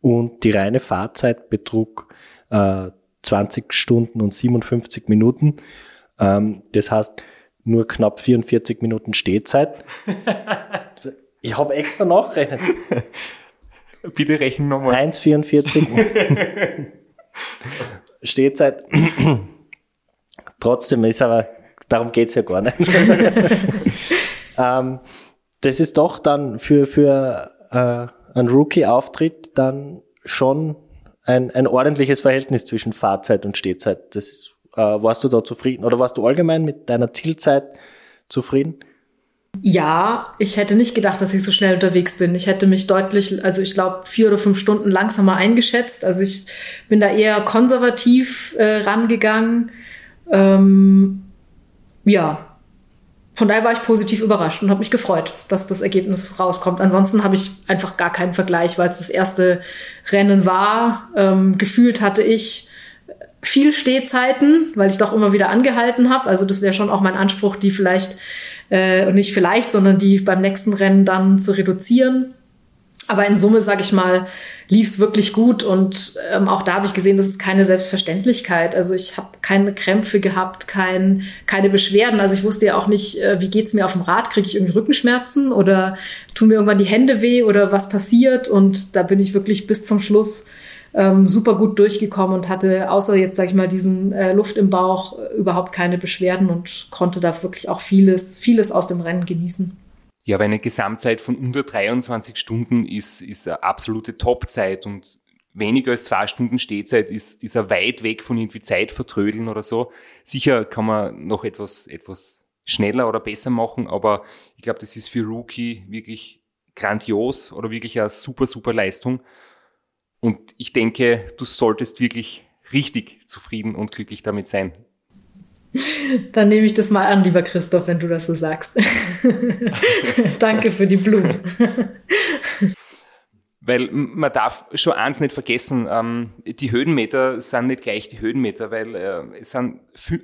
und die reine Fahrzeit betrug äh, 20 Stunden und 57 Minuten. Ähm, das heißt, nur knapp 44 Minuten Stehzeit. Ich habe extra nachgerechnet. Bitte rechnen nochmal. 1,44 Stehzeit. Trotzdem ist aber, darum geht's ja gar nicht. ähm, das ist doch dann für, für äh, einen Rookie-Auftritt dann schon ein, ein ordentliches Verhältnis zwischen Fahrzeit und Stehzeit. Das ist, warst du da zufrieden oder warst du allgemein mit deiner Zielzeit zufrieden? Ja, ich hätte nicht gedacht, dass ich so schnell unterwegs bin. Ich hätte mich deutlich, also ich glaube, vier oder fünf Stunden langsamer eingeschätzt. Also ich bin da eher konservativ äh, rangegangen. Ähm, ja, von daher war ich positiv überrascht und habe mich gefreut, dass das Ergebnis rauskommt. Ansonsten habe ich einfach gar keinen Vergleich, weil es das erste Rennen war. Ähm, gefühlt hatte ich viel Stehzeiten, weil ich doch immer wieder angehalten habe. Also das wäre schon auch mein Anspruch, die vielleicht äh, nicht vielleicht, sondern die beim nächsten Rennen dann zu reduzieren. Aber in Summe, sage ich mal, lief es wirklich gut und ähm, auch da habe ich gesehen, das ist keine Selbstverständlichkeit. Also ich habe keine Krämpfe gehabt, kein, keine Beschwerden. Also ich wusste ja auch nicht, äh, wie geht's mir auf dem Rad, kriege ich irgendwie Rückenschmerzen oder tun mir irgendwann die Hände weh oder was passiert. Und da bin ich wirklich bis zum Schluss ähm, super gut durchgekommen und hatte außer jetzt, sag ich mal, diesen äh, Luft im Bauch äh, überhaupt keine Beschwerden und konnte da wirklich auch vieles, vieles aus dem Rennen genießen. Ja, aber eine Gesamtzeit von unter 23 Stunden ist, ist eine absolute Topzeit und weniger als zwei Stunden Stehzeit ist, ist er weit weg von irgendwie Zeit vertrödeln oder so. Sicher kann man noch etwas, etwas schneller oder besser machen, aber ich glaube, das ist für Rookie wirklich grandios oder wirklich eine super, super Leistung. Und ich denke, du solltest wirklich richtig zufrieden und glücklich damit sein. Dann nehme ich das mal an, lieber Christoph, wenn du das so sagst. Danke für die Blumen. Weil man darf schon eins nicht vergessen, ähm, die Höhenmeter sind nicht gleich die Höhenmeter, weil äh, es sind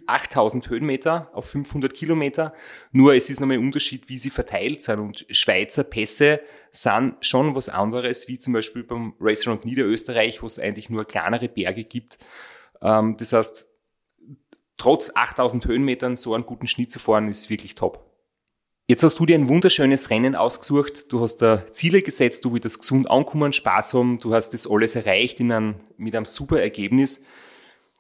8000 Höhenmeter auf 500 Kilometer. Nur es ist nochmal ein Unterschied, wie sie verteilt sind. Und Schweizer Pässe sind schon was anderes, wie zum Beispiel beim Race Around Niederösterreich, wo es eigentlich nur kleinere Berge gibt. Ähm, das heißt, trotz 8000 Höhenmetern so einen guten Schnitt zu fahren, ist wirklich top. Jetzt hast du dir ein wunderschönes Rennen ausgesucht. Du hast da Ziele gesetzt, du willst gesund ankommen, Spaß haben. Du hast das alles erreicht in einem, mit einem super Ergebnis.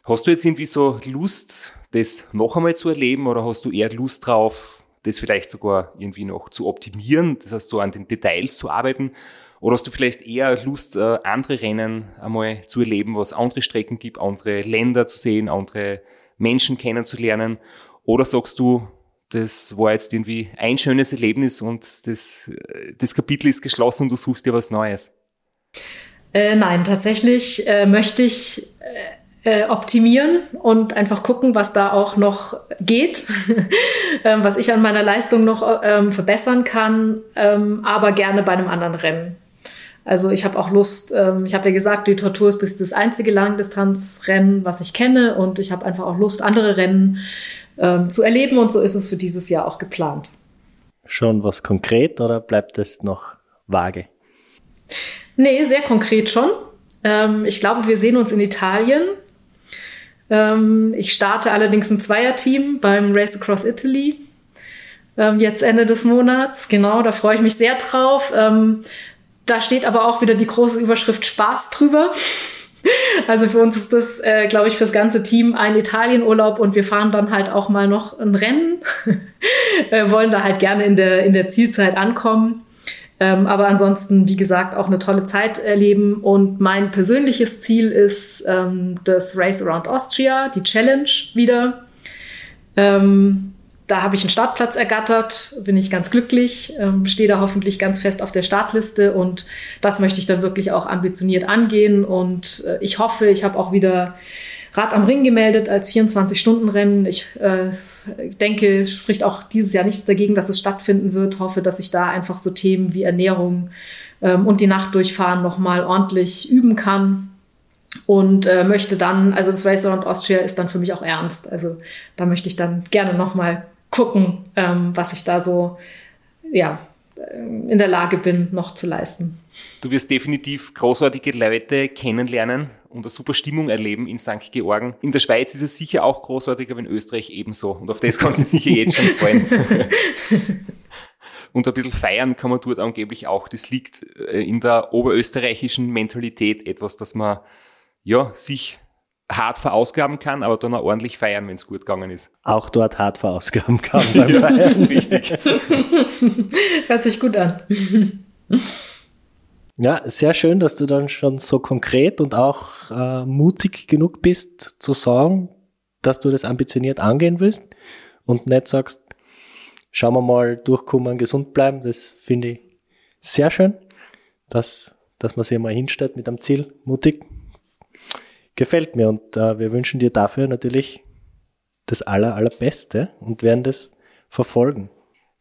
Hast du jetzt irgendwie so Lust, das noch einmal zu erleben oder hast du eher Lust drauf, das vielleicht sogar irgendwie noch zu optimieren, das heißt so an den Details zu arbeiten? Oder hast du vielleicht eher Lust, äh, andere Rennen einmal zu erleben, was andere Strecken gibt, andere Länder zu sehen, andere Menschen kennenzulernen? Oder sagst du, das war jetzt irgendwie ein schönes Erlebnis und das, das Kapitel ist geschlossen und du suchst dir was Neues? Äh, nein, tatsächlich äh, möchte ich äh, äh optimieren und einfach gucken, was da auch noch geht, ähm, was ich an meiner Leistung noch ähm, verbessern kann, ähm, aber gerne bei einem anderen Rennen. Also ich habe auch Lust, ähm, ich habe ja gesagt, die Tortur ist bis das einzige Langdistanzrennen, was ich kenne und ich habe einfach auch Lust, andere Rennen ähm, zu erleben und so ist es für dieses Jahr auch geplant. Schon was konkret oder bleibt es noch vage? Nee, sehr konkret schon. Ähm, ich glaube, wir sehen uns in Italien. Ähm, ich starte allerdings ein Zweierteam beim Race Across Italy. Ähm, jetzt Ende des Monats. Genau, da freue ich mich sehr drauf. Ähm, da steht aber auch wieder die große Überschrift Spaß drüber. Also für uns ist das, äh, glaube ich, fürs ganze Team ein Italienurlaub und wir fahren dann halt auch mal noch ein Rennen. äh, wollen da halt gerne in der, in der Zielzeit ankommen. Ähm, aber ansonsten, wie gesagt, auch eine tolle Zeit erleben. Und mein persönliches Ziel ist ähm, das Race Around Austria, die Challenge wieder. Ähm, da habe ich einen Startplatz ergattert, bin ich ganz glücklich, ähm, stehe da hoffentlich ganz fest auf der Startliste und das möchte ich dann wirklich auch ambitioniert angehen und äh, ich hoffe, ich habe auch wieder Rad am Ring gemeldet als 24-Stunden-Rennen. Ich äh, denke, spricht auch dieses Jahr nichts dagegen, dass es stattfinden wird. Hoffe, dass ich da einfach so Themen wie Ernährung ähm, und die Nacht durchfahren nochmal ordentlich üben kann und äh, möchte dann, also das Race Around Austria ist dann für mich auch ernst. Also da möchte ich dann gerne nochmal gucken, ähm, was ich da so, ja, in der Lage bin, noch zu leisten. Du wirst definitiv großartige Leute kennenlernen und eine super Stimmung erleben in St. Georgen. In der Schweiz ist es sicher auch großartig, aber in Österreich ebenso. Und auf das kannst du sicher jetzt schon freuen. und ein bisschen feiern kann man dort angeblich auch. Das liegt äh, in der oberösterreichischen Mentalität etwas, dass man ja sich hart verausgaben kann, aber dann auch ordentlich feiern, wenn es gut gegangen ist. Auch dort hart verausgaben kann beim Feiern. Richtig. Hört sich gut an. Ja, sehr schön, dass du dann schon so konkret und auch äh, mutig genug bist zu sagen, dass du das ambitioniert angehen willst und nicht sagst, schauen wir mal, durchkommen, gesund bleiben. Das finde ich sehr schön, dass, dass man sich mal hinstellt mit einem Ziel, mutig. Gefällt mir und äh, wir wünschen dir dafür natürlich das aller, allerbeste und werden das verfolgen.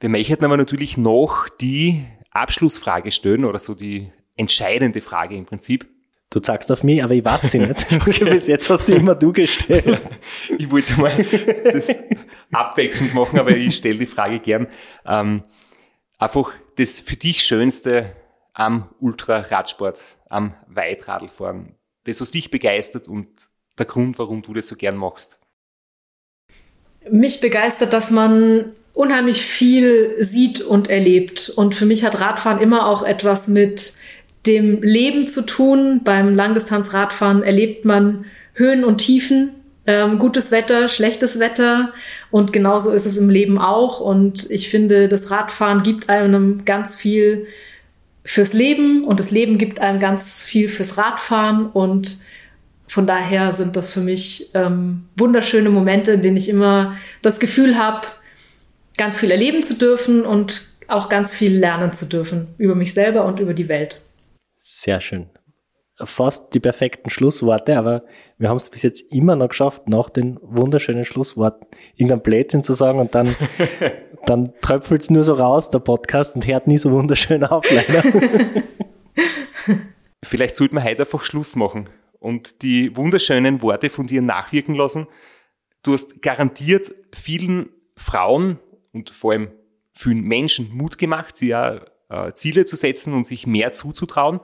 Wir möchten aber natürlich noch die Abschlussfrage stellen oder so die entscheidende Frage im Prinzip. Du sagst auf mich, aber ich weiß sie nicht. Bis jetzt hast du immer du gestellt. Ich wollte mal das abwechselnd machen, aber ich stelle die Frage gern. Ähm, einfach das für dich Schönste am Ultraradsport, am Weitradlfahren. Das, was dich begeistert und der Grund, warum du das so gern machst. Mich begeistert, dass man unheimlich viel sieht und erlebt. Und für mich hat Radfahren immer auch etwas mit dem Leben zu tun. Beim Langdistanzradfahren erlebt man Höhen und Tiefen, ähm, gutes Wetter, schlechtes Wetter und genauso ist es im Leben auch. Und ich finde, das Radfahren gibt einem ganz viel fürs Leben und das Leben gibt einem ganz viel fürs Radfahren und von daher sind das für mich ähm, wunderschöne Momente, in denen ich immer das Gefühl habe, ganz viel erleben zu dürfen und auch ganz viel lernen zu dürfen über mich selber und über die Welt. Sehr schön. Fast die perfekten Schlussworte, aber wir haben es bis jetzt immer noch geschafft, nach den wunderschönen Schlussworten irgendein Blödsinn zu sagen und dann, dann tröpfelt es nur so raus, der Podcast, und hört nie so wunderschön auf, leider. Vielleicht sollten wir heute einfach Schluss machen und die wunderschönen Worte von dir nachwirken lassen. Du hast garantiert vielen Frauen und vor allem vielen Menschen Mut gemacht, sie ja äh, Ziele zu setzen und sich mehr zuzutrauen,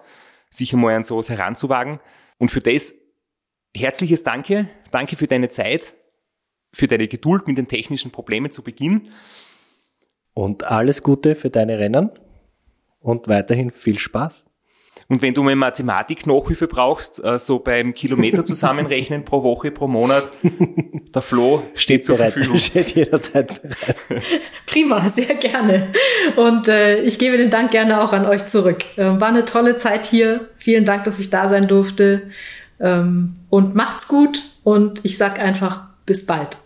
sich einmal an sowas heranzuwagen. Und für das herzliches Danke. Danke für deine Zeit, für deine Geduld mit den technischen Problemen zu Beginn. Und alles Gute für deine Rennen und weiterhin viel Spaß. Und wenn du mal Mathematik-Nachhilfe brauchst, äh, so beim Kilometer zusammenrechnen pro Woche, pro Monat, der Flo steht zur bereit, Verfügung. Steht jederzeit bereit. Prima, sehr gerne. Und äh, ich gebe den Dank gerne auch an euch zurück. Ähm, war eine tolle Zeit hier. Vielen Dank, dass ich da sein durfte. Ähm, und macht's gut. Und ich sag einfach bis bald.